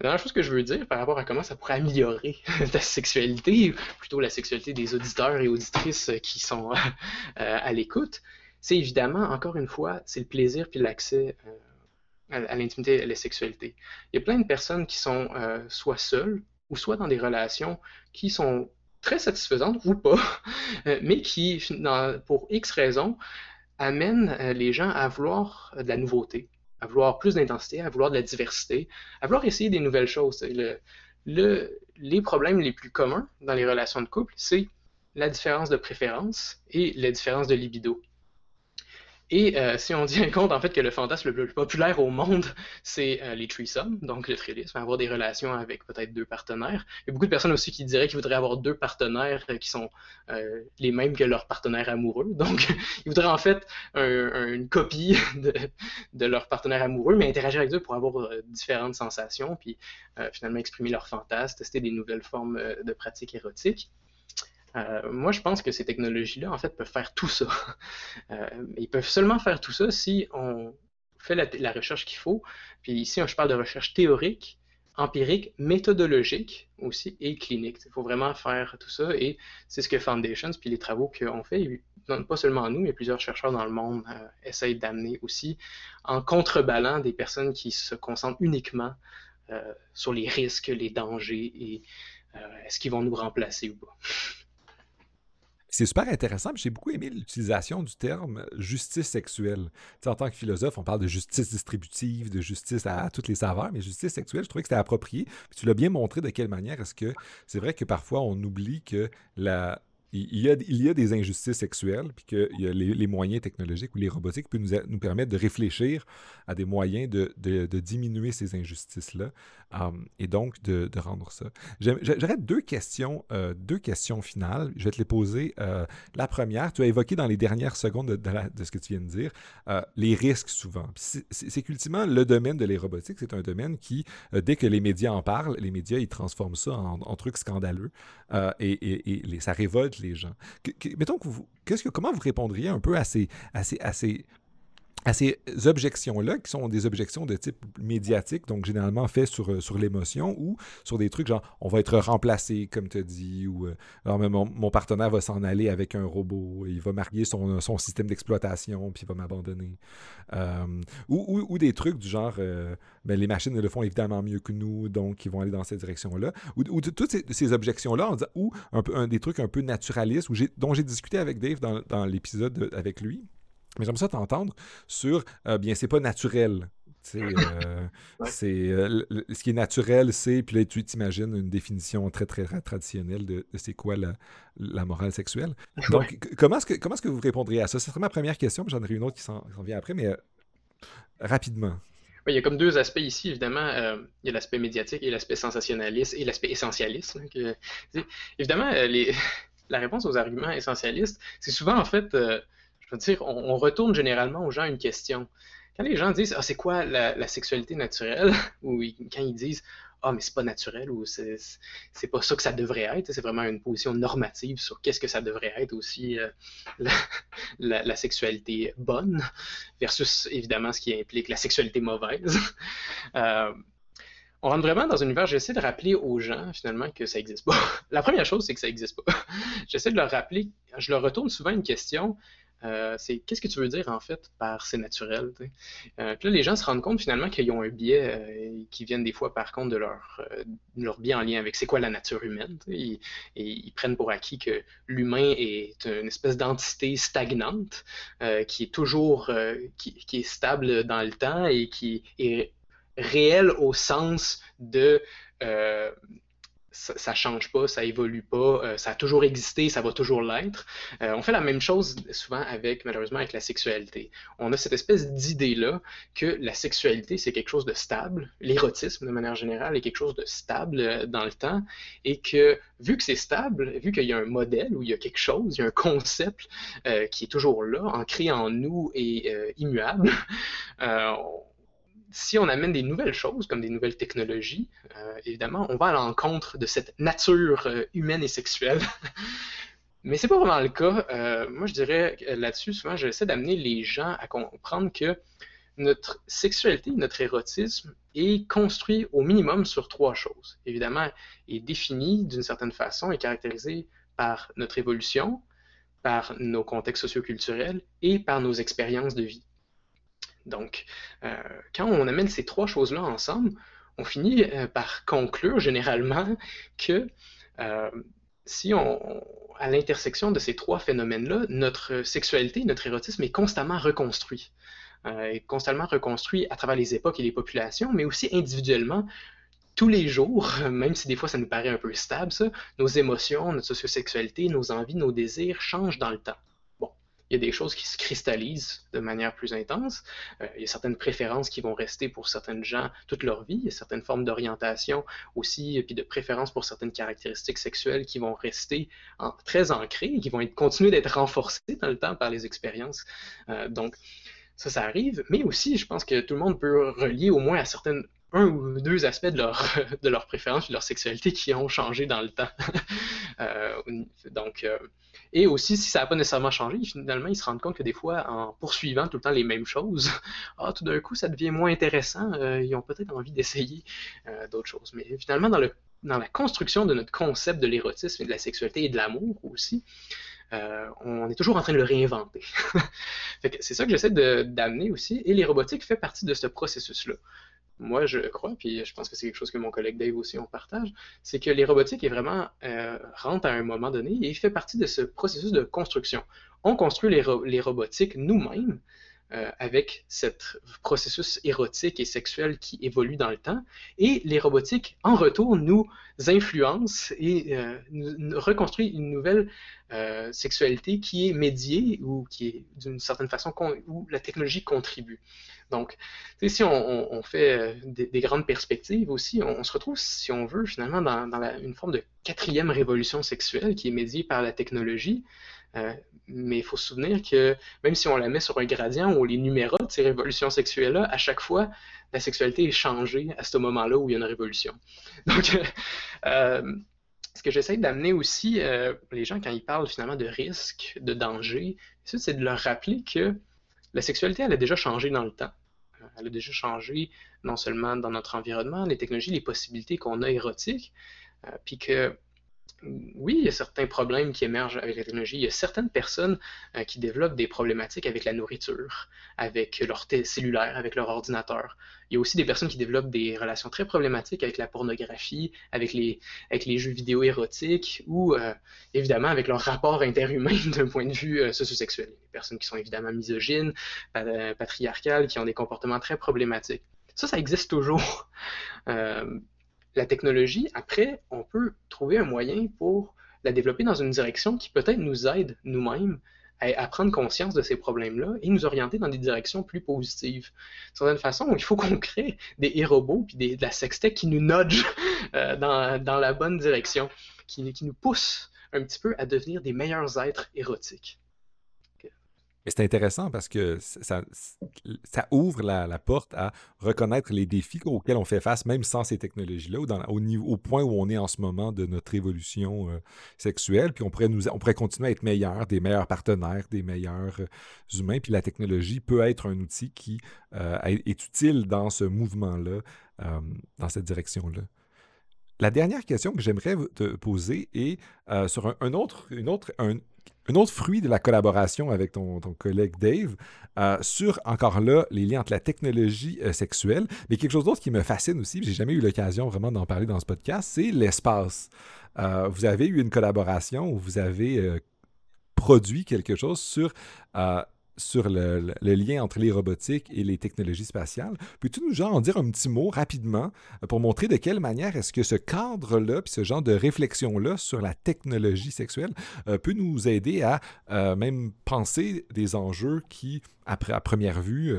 Speaker 2: La dernière chose que je veux dire par rapport à comment ça pourrait améliorer ta sexualité, plutôt la sexualité des auditeurs et auditrices qui sont euh, à l'écoute, c'est évidemment, encore une fois, c'est le plaisir puis l'accès euh, à, l'intimité et à la sexualité. Il y a plein de personnes qui sont euh, soit seules ou soit dans des relations qui sont très satisfaisantes ou pas, mais qui, pour X raisons, amènent les gens à vouloir de la nouveauté, à vouloir plus d'intensité, à vouloir de la diversité, à vouloir essayer des nouvelles choses. les problèmes les plus communs dans les relations de couple, c'est la différence de préférence et la différence de libido. Et euh, si on tient compte en fait que le fantasme le plus populaire au monde, c'est euh, les threesomes, donc le trillisme, avoir des relations avec peut-être deux partenaires. Il y a beaucoup de personnes aussi qui diraient qu'ils voudraient avoir deux partenaires euh, qui sont les mêmes que leur partenaire amoureux. Donc, ils voudraient en fait une copie de, de, leur partenaire amoureux, mais interagir avec eux pour avoir différentes sensations, puis finalement exprimer leurs fantasmes, tester des nouvelles formes de pratiques érotiques. Euh, moi, je pense que ces technologies-là, en fait, peuvent faire tout ça. Euh, ils peuvent seulement faire tout ça si on fait la, recherche qu'il faut. Puis ici, je parle de recherche théorique, empirique, méthodologique aussi et clinique. Il faut vraiment faire tout ça et c'est ce que Foundations puis les travaux qu'on fait, pas seulement nous, mais plusieurs chercheurs dans le monde euh, essayent d'amener aussi en contreballant des personnes qui se concentrent uniquement sur les risques, les dangers et est-ce qu'ils vont nous remplacer ou pas.
Speaker 1: C'est super intéressant. J'ai beaucoup aimé l'utilisation du terme justice sexuelle. en tant que philosophe, on parle de justice distributive, de justice à, toutes les saveurs, mais justice sexuelle, je trouvais que c'était approprié. tu l'as bien montré de quelle manière est-ce que c'est vrai que parfois on oublie que la, il y, a, il y a des injustices sexuelles, puis que y a les, moyens technologiques ou les robotiques peuvent nous, nous permettre de réfléchir à des moyens de, de, diminuer ces injustices-là um, et donc de, rendre ça. J'aurais deux questions, euh, deux questions finales. Je vais te les poser. Euh, la première, tu as évoqué dans les dernières secondes de, ce que tu viens de dire, euh, les risques souvent. C'est qu'ultimement, le domaine de l'aérobotique, c'est un domaine qui, dès que les médias en parlent, les médias, ils transforment ça en, en trucs scandaleux et, et, et ça révolte gens. mettons que vous, qu'est-ce que, comment vous répondriez un peu à ces, à ces, à ces à ces objections-là, qui sont des objections de type médiatique, donc généralement faites sur, euh, sur l'émotion ou sur des trucs genre on va être remplacé, comme tu as dit, ou euh, mon, mon, partenaire va s'en aller avec un robot, il va marier son, son système d'exploitation, puis il va m'abandonner. Euh, ou, ou, des trucs du genre ben, les machines le font évidemment mieux que nous, donc ils vont aller dans cette direction-là. Ou, ou toutes ces, objections-là, ou un, des trucs un peu naturalistes, dont j'ai discuté avec Dave dans, dans l'épisode avec lui. Mais j'aime ça t'entendre sur, euh, bien, c'est pas naturel. Euh, c'est euh, ce qui est naturel, c'est puis là tu t'imagines une définition très très traditionnelle de, c'est quoi la, la, morale sexuelle. Donc comment est-ce que comment est-ce que vous répondriez à ça? Ce serait ma première question, j'en aurai une autre qui s'en vient après, mais rapidement.
Speaker 2: Oui, il y a comme deux aspects ici, évidemment. il y a l'aspect médiatique et l'aspect sensationnaliste et l'aspect essentialiste. Hein, évidemment, les, la réponse aux arguments essentialistes, c'est souvent en fait je veux dire, on, retourne généralement aux gens une question. Quand les gens disent Ah, c'est quoi la, sexualité naturelle? Ou quand ils disent Ah, mais c'est pas naturel ou c'est pas ça que ça devrait être, c'est vraiment une position normative sur qu'est-ce que ça devrait être aussi euh, la, sexualité bonne versus évidemment ce qui implique la sexualité mauvaise. Euh, on rentre vraiment dans un univers, j'essaie de rappeler aux gens finalement que ça n'existe pas. La première chose, c'est que ça n'existe pas. J'essaie de leur rappeler, je leur retourne souvent une question, euh, c'est qu'est-ce que tu veux dire en fait par c'est naturel. Euh, puis là, les gens se rendent compte finalement qu'ils ont un biais euh, qui viennent des fois par contre de leur, leur biais en lien avec c'est quoi la nature humaine. Et, ils prennent pour acquis que l'humain est une espèce d'entité stagnante qui est toujours qui, qui, est stable dans le temps et qui est réel au sens de ça, ne change pas, ça évolue pas, euh, ça a toujours existé, ça va toujours l'être. Euh, on fait la même chose souvent avec, malheureusement, avec la sexualité. On a cette espèce d'idée-là que la sexualité, c'est quelque chose de stable, l'érotisme, de manière générale, est quelque chose de stable euh, dans le temps, et que, vu que c'est stable, vu qu'il y a un modèle, ou il y a quelque chose, il y a un concept qui est toujours là, ancré en nous et immuable, si on amène des nouvelles choses, comme des nouvelles technologies, euh, évidemment, on va à l'encontre de cette nature euh, humaine et sexuelle. Mais c'est pas vraiment le cas. Euh, moi, je dirais là-dessus, souvent, j'essaie d'amener les gens à comprendre que notre sexualité, notre érotisme est construit au minimum sur trois choses. Évidemment, est défini d'une certaine façon et caractérisé par notre évolution, par nos contextes socioculturels et par nos expériences de vie. Donc, euh, quand on amène ces trois choses-là ensemble, on finit euh, par conclure généralement que euh, si on, à l'intersection de ces trois phénomènes-là, notre sexualité, notre érotisme est constamment reconstruit. constamment reconstruit à travers les époques et les populations, mais aussi individuellement tous les jours, même si des fois ça nous paraît un peu stable, ça, nos émotions, notre sociosexualité, nos envies, nos désirs changent dans le temps il y a des choses qui se cristallisent de manière plus intense. Euh, il y a certaines préférences qui vont rester pour certaines gens toute leur vie. Il y a certaines formes d'orientation aussi, et puis de préférences pour certaines caractéristiques sexuelles qui vont rester très ancrées et qui vont être, continuer d'être renforcées dans le temps par les expériences. Euh, donc, ça, ça arrive. Mais aussi, je pense que tout le monde peut relier au moins à certaines un ou deux aspects de leur, de leur préférence, de leur sexualité qui ont changé dans le temps. Euh, donc, et aussi, si ça n'a pas nécessairement changé, finalement, ils se rendent compte que des fois, en poursuivant tout le temps les mêmes choses, ah, tout d'un coup, ça devient moins intéressant. Euh, ils ont peut-être envie d'essayer d'autres choses. Mais finalement, dans, la construction de notre concept de l'érotisme et de la sexualité et de l'amour aussi, on est toujours en train de le réinventer. c'est ça que j'essaie d'amener aussi, et les robotiques fait partie de ce processus-là moi, je crois, puis je pense que c'est quelque chose que mon collègue Dave aussi on partage, c'est que les robotiques est vraiment euh, rentrent à un moment donné et il fait partie de ce processus de construction. On construit les robotiques nous-mêmes euh, avec ce processus érotique et sexuel qui évolue dans le temps, et les robotiques, en retour, nous influencent et euh, nous, reconstruisent une nouvelle sexualité qui est médiée ou qui est d'une certaine façon où la technologie contribue. Donc, si on, fait euh, des, grandes perspectives aussi, on, se retrouve, si on veut, finalement, dans, une forme de quatrième révolution sexuelle qui est médiée par la technologie. Euh, mais il faut se souvenir que même si on la met sur un gradient ou les numérote, ces révolutions sexuelles-là, à chaque fois, la sexualité est changée à ce moment-là où il y a une révolution. Donc, euh, ce que j'essaie d'amener aussi, les gens, quand ils parlent finalement de risque, de danger, c'est de leur rappeler que la sexualité, elle a déjà changé dans le temps. Euh, elle a déjà changé non seulement dans notre environnement, les technologies, les possibilités qu'on a érotiques, euh, puis que oui, il y a certains problèmes qui émergent avec la technologie. Il y a certaines personnes euh, qui développent des problématiques avec la nourriture, avec leur cellulaire, avec leur ordinateur. Il y a aussi des personnes qui développent des relations très problématiques avec la pornographie, avec les, jeux vidéo érotiques ou euh, évidemment avec leur rapport interhumain d'un point de vue euh, sociosexuel. Des personnes qui sont évidemment misogynes, patriarcales, qui ont des comportements très problématiques. Ça, ça existe toujours la technologie, après, on peut trouver un moyen pour la développer dans une direction qui peut-être nous aide nous-mêmes à, prendre conscience de ces problèmes-là et nous orienter dans des directions plus positives. De certaine façon, il faut qu'on crée des robots puis de la sextech qui nous nudge euh, dans, la bonne direction, qui, qui nous pousse un petit peu à devenir des meilleurs êtres érotiques.
Speaker 1: C'est intéressant parce que ça, ouvre la, porte à reconnaître les défis auxquels on fait face, même sans ces technologies-là, ou au, niveau, au point où on est en ce moment de notre évolution euh, sexuelle. Puis on pourrait, nous, on pourrait continuer à être meilleurs, des meilleurs partenaires, des meilleurs euh, humains. Puis la technologie peut être un outil qui euh, est utile dans ce mouvement-là, dans cette direction-là. La dernière question que j'aimerais te poser est sur un, autre, une autre, un, un autre fruit de la collaboration avec ton, collègue Dave euh, sur, encore là, les liens entre la technologie euh, sexuelle, mais quelque chose d'autre qui me fascine aussi, j'ai jamais eu l'occasion vraiment d'en parler dans ce podcast, c'est l'espace. Euh, vous avez eu une collaboration où vous avez produit quelque chose sur sur le, lien entre les robotiques et les technologies spatiales. Peux-tu nous en dire un petit mot rapidement euh, pour montrer de quelle manière est-ce que ce cadre-là, puis ce genre de réflexion-là sur la technologie sexuelle euh, peut nous aider à euh, même penser des enjeux qui, après, à première vue,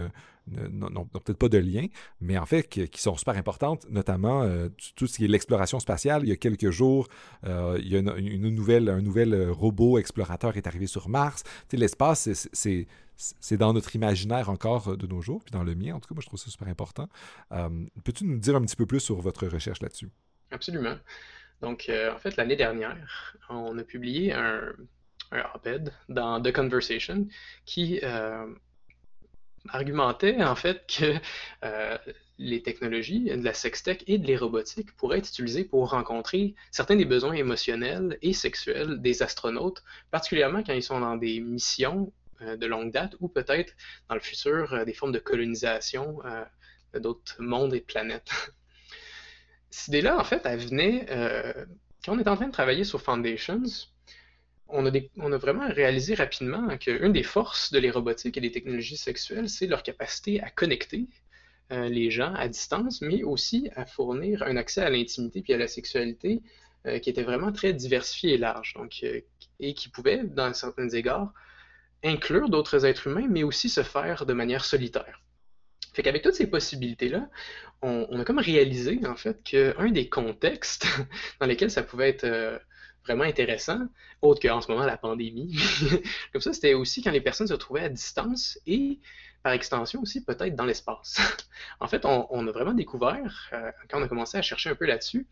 Speaker 1: n'ont peut-être pas de lien, mais en fait qui, sont super importantes, notamment tout ce qui est l'exploration spatiale. Il y a quelques jours, il y a une, nouvelle, un nouvel robot explorateur est arrivé sur Mars. L'espace, c'est dans notre imaginaire encore de nos jours, puis dans le mien, en tout cas, moi je trouve ça super important. Euh, peux-tu nous dire un petit peu plus sur votre recherche là-dessus?
Speaker 2: Absolument. Donc, en fait, l'année dernière, on a publié un, un op-ed dans The Conversation qui argumentait en fait que euh, les technologies de la sextech et de l'aérobotique pourraient être utilisées pour rencontrer certains des besoins émotionnels et sexuels des astronautes, particulièrement quand ils sont dans des missions euh, de longue date ou peut-être dans le futur euh, des formes de colonisation d'autres mondes et planètes. Cette idée-là, en fait, elle venait quand on était en train de travailler sur Foundations, on a, vraiment réalisé rapidement qu'une des forces de les robotiques et des technologies sexuelles, c'est leur capacité à connecter euh, les gens à distance, mais aussi à fournir un accès à l'intimité puis à la sexualité euh, qui était vraiment très diversifié et large, donc, euh, et qui pouvait, dans certains égards, inclure d'autres êtres humains, mais aussi se faire de manière solitaire. Fait qu'avec toutes ces possibilités-là, on, on, a comme réalisé, en fait, qu'un des contextes dans lesquels ça pouvait être vraiment intéressant, autre qu'en ce moment la pandémie. Comme ça, c'était aussi quand les personnes se trouvaient à distance et par extension aussi peut-être dans l'espace. en fait, on, a vraiment découvert, euh, quand on a commencé à chercher un peu là-dessus,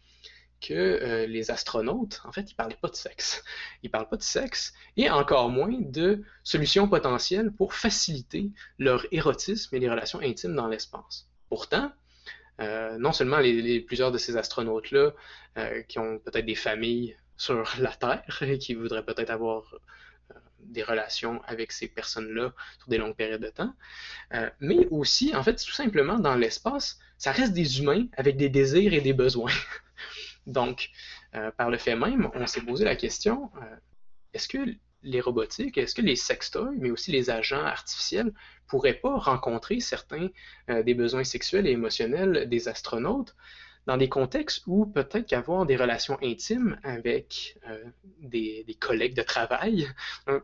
Speaker 2: que euh, les astronautes, en fait, ils ne parlaient pas de sexe. Ils ne parlent pas de sexe et encore moins de solutions potentielles pour faciliter leur érotisme et les relations intimes dans l'espace. Pourtant, euh, non seulement les, plusieurs de ces astronautes-là, qui ont peut-être des familles sur la Terre et qui voudraient peut-être avoir des relations avec ces personnes-là sur des longues périodes de temps. Euh, mais aussi, en fait, tout simplement, dans l'espace, ça reste des humains avec des désirs et des besoins. Donc, euh, par le fait même, on s'est posé la question, euh, est-ce que les robotiques, est-ce que les sextoys, mais aussi les agents artificiels, pourraient pas rencontrer certains des besoins sexuels et émotionnels des astronautes dans des contextes où peut-être qu'avoir des relations intimes avec euh, des, collègues de travail hein,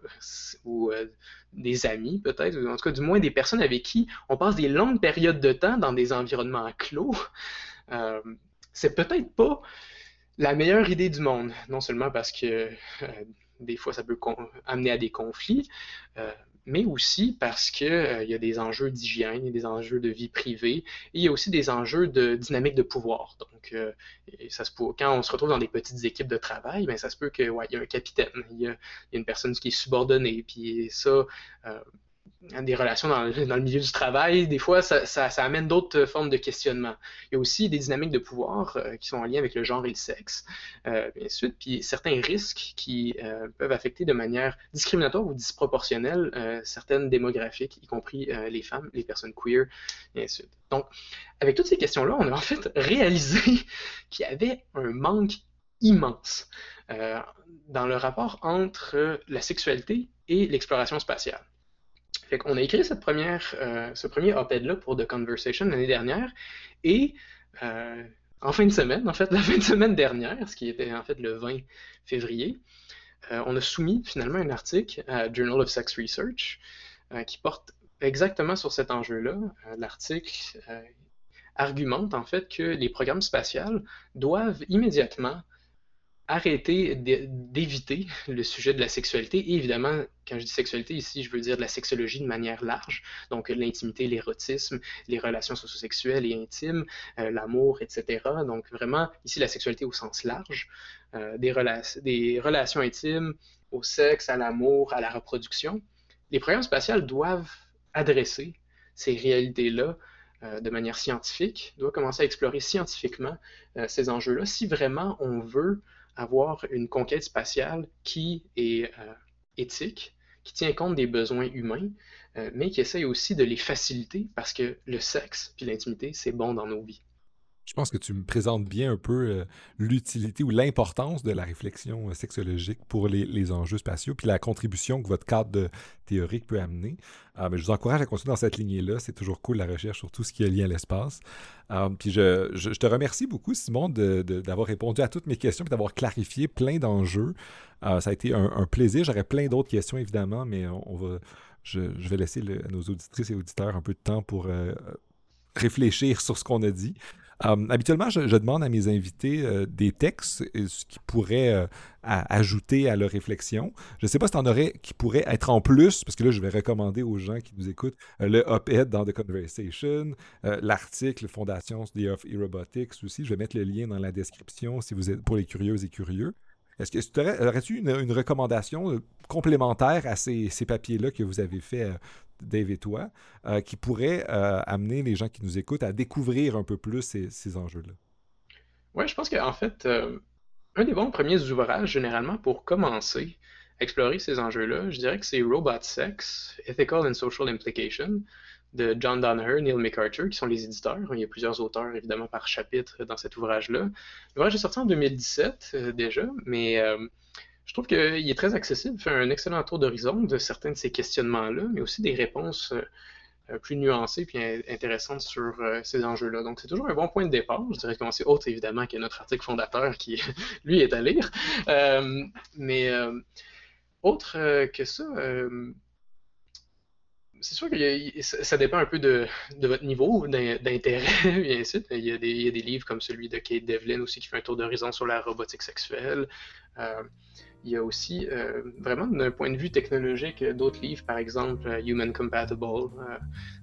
Speaker 2: ou euh, des amis peut-être, ou en tout cas du moins des personnes avec qui on passe des longues périodes de temps dans des environnements clos, euh, c'est peut-être pas la meilleure idée du monde, non seulement parce que des fois ça peut amener à des conflits, mais aussi parce qu'il euh, y a des enjeux d'hygiène, il y a des enjeux de vie privée, et il y a aussi des enjeux de dynamique de pouvoir. Donc, euh, ça se quand on se retrouve dans des petites équipes de travail, ben, ça se peut qu'il ouais, y a un capitaine, il y a, une personne qui est subordonnée, puis ça, euh, des relations dans, le milieu du travail, des fois, ça, amène d'autres formes de questionnement. Il y a aussi des dynamiques de pouvoir euh, qui sont en lien avec le genre et le sexe, euh, bien sûr, puis certains risques qui euh, peuvent affecter de manière discriminatoire ou disproportionnelle certaines démographiques, y compris les femmes, les personnes queer, ainsi de Donc, avec toutes ces questions-là, on a en fait réalisé qu'il y avait un manque immense dans le rapport entre la sexualité et l'exploration spatiale. Fait qu'on a écrit euh, ce premier op-ed-là pour The Conversation l'année dernière, et euh, en fin de semaine, en fait, la fin de semaine dernière, ce qui était en fait le 20 février, euh, on a soumis finalement un article à Journal of Sex Research qui porte exactement sur cet enjeu-là. L'article argumente en fait que les programmes spatials doivent immédiatement arrêter d'éviter le sujet de la sexualité. Et évidemment, quand je dis sexualité, ici, je veux dire de la sexologie de manière large, donc l'intimité, l'érotisme, les relations sociosexuelles et intimes, euh, l'amour, etc. Donc vraiment, ici, la sexualité au sens large, euh, des, des relations intimes au sexe, à l'amour, à la reproduction. Les programmes spatials doivent adresser ces réalités-là euh, de manière scientifique, doivent commencer à explorer scientifiquement ces enjeux-là si vraiment on veut avoir une conquête spatiale qui est euh, éthique, qui tient compte des besoins humains, euh, mais qui essaye aussi de les faciliter parce que le sexe puis l'intimité, c'est bon dans nos vies.
Speaker 1: Je pense que tu me présentes bien un peu euh, l'utilité ou l'importance de la réflexion sexologique pour les, enjeux spatiaux, puis la contribution que votre cadre théorique peut amener. mais je vous encourage à continuer dans cette lignée-là. C'est toujours cool la recherche sur tout ce qui est lié à l'espace. Euh, puis je, te remercie beaucoup, Simon, d'avoir répondu à toutes mes questions et d'avoir clarifié plein d'enjeux. Euh, ça a été un, plaisir. J'aurais plein d'autres questions, évidemment, mais on, va, je, vais laisser à nos auditrices et auditeurs un peu de temps pour euh, réfléchir sur ce qu'on a dit. Euh, habituellement, je, demande à mes invités euh, des textes euh, qui pourraient ajouter à leur réflexion. Je ne sais pas si tu en aurais qui pourraient être en plus, parce que là, je vais recommander aux gens qui nous écoutent le op-ed dans The Conversation, l'article Fondation Day of E-Robotics aussi. Je vais mettre le lien dans la description si vous êtes pour les curieuses et curieux. Est-ce que tu aurais-tu une, recommandation complémentaire à ces, ces papiers-là que vous avez fait Dave et toi, euh, qui pourrait euh, amener les gens qui nous écoutent à découvrir un peu plus ces, enjeux-là?
Speaker 2: Oui, je pense qu'en fait, euh, un des bons premiers ouvrages, généralement, pour commencer à explorer ces enjeux-là, je dirais que c'est Robot Sex, Ethical and Social Implication de John Donner, Neil McArthur, qui sont les éditeurs. Il y a plusieurs auteurs, évidemment, par chapitre dans cet ouvrage-là. L'ouvrage est sorti en 2017 déjà, mais je trouve qu'il est très accessible, fait un excellent tour d'horizon de certains de ces questionnements-là, mais aussi des réponses euh, plus nuancées et intéressantes sur euh, ces enjeux-là. Donc, c'est toujours un bon point de départ. Je dirais que c'est autre, évidemment, que notre article fondateur qui, lui, est à lire. Euh, mais autre que ça, c'est sûr que ça dépend un peu de, votre niveau d'intérêt, bien sûr. Il y, a des, livres comme celui de Kate Devlin aussi qui fait un tour d'horizon sur la robotique sexuelle. Il y a aussi vraiment d'un point de vue technologique d'autres livres, par exemple Human Compatible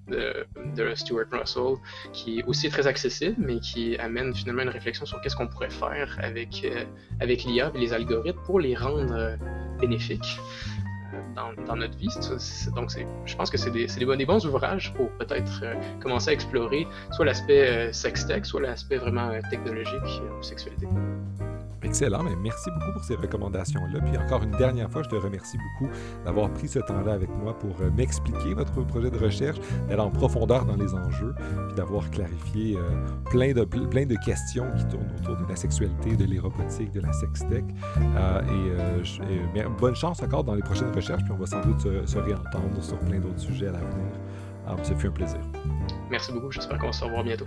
Speaker 2: de, Stuart Russell, qui est aussi très accessible, mais qui amène finalement une réflexion sur qu'est-ce qu'on pourrait faire avec, avec l'IA et les algorithmes pour les rendre bénéfiques dans, notre vie. Donc, je pense que c'est des, des, bons, ouvrages pour peut-être euh, commencer à explorer soit l'aspect euh, sex-tech, soit l'aspect vraiment euh, technologique ou sexualité.
Speaker 1: Excellent, mais merci beaucoup pour ces recommandations-là. Puis encore une dernière fois, je te remercie beaucoup d'avoir pris ce temps-là avec moi pour euh, m'expliquer votre projet de recherche, d'aller en profondeur dans les enjeux, puis d'avoir clarifié euh, plein, de, plein de questions qui tournent autour de la sexualité, de l'érobotique, de la sextech. Euh, et, bonne chance encore dans les prochaines recherches, puis on va sans doute se, réentendre sur plein d'autres sujets à l'avenir. Ça fait un plaisir.
Speaker 2: Merci beaucoup, j'espère qu'on se revoir bientôt.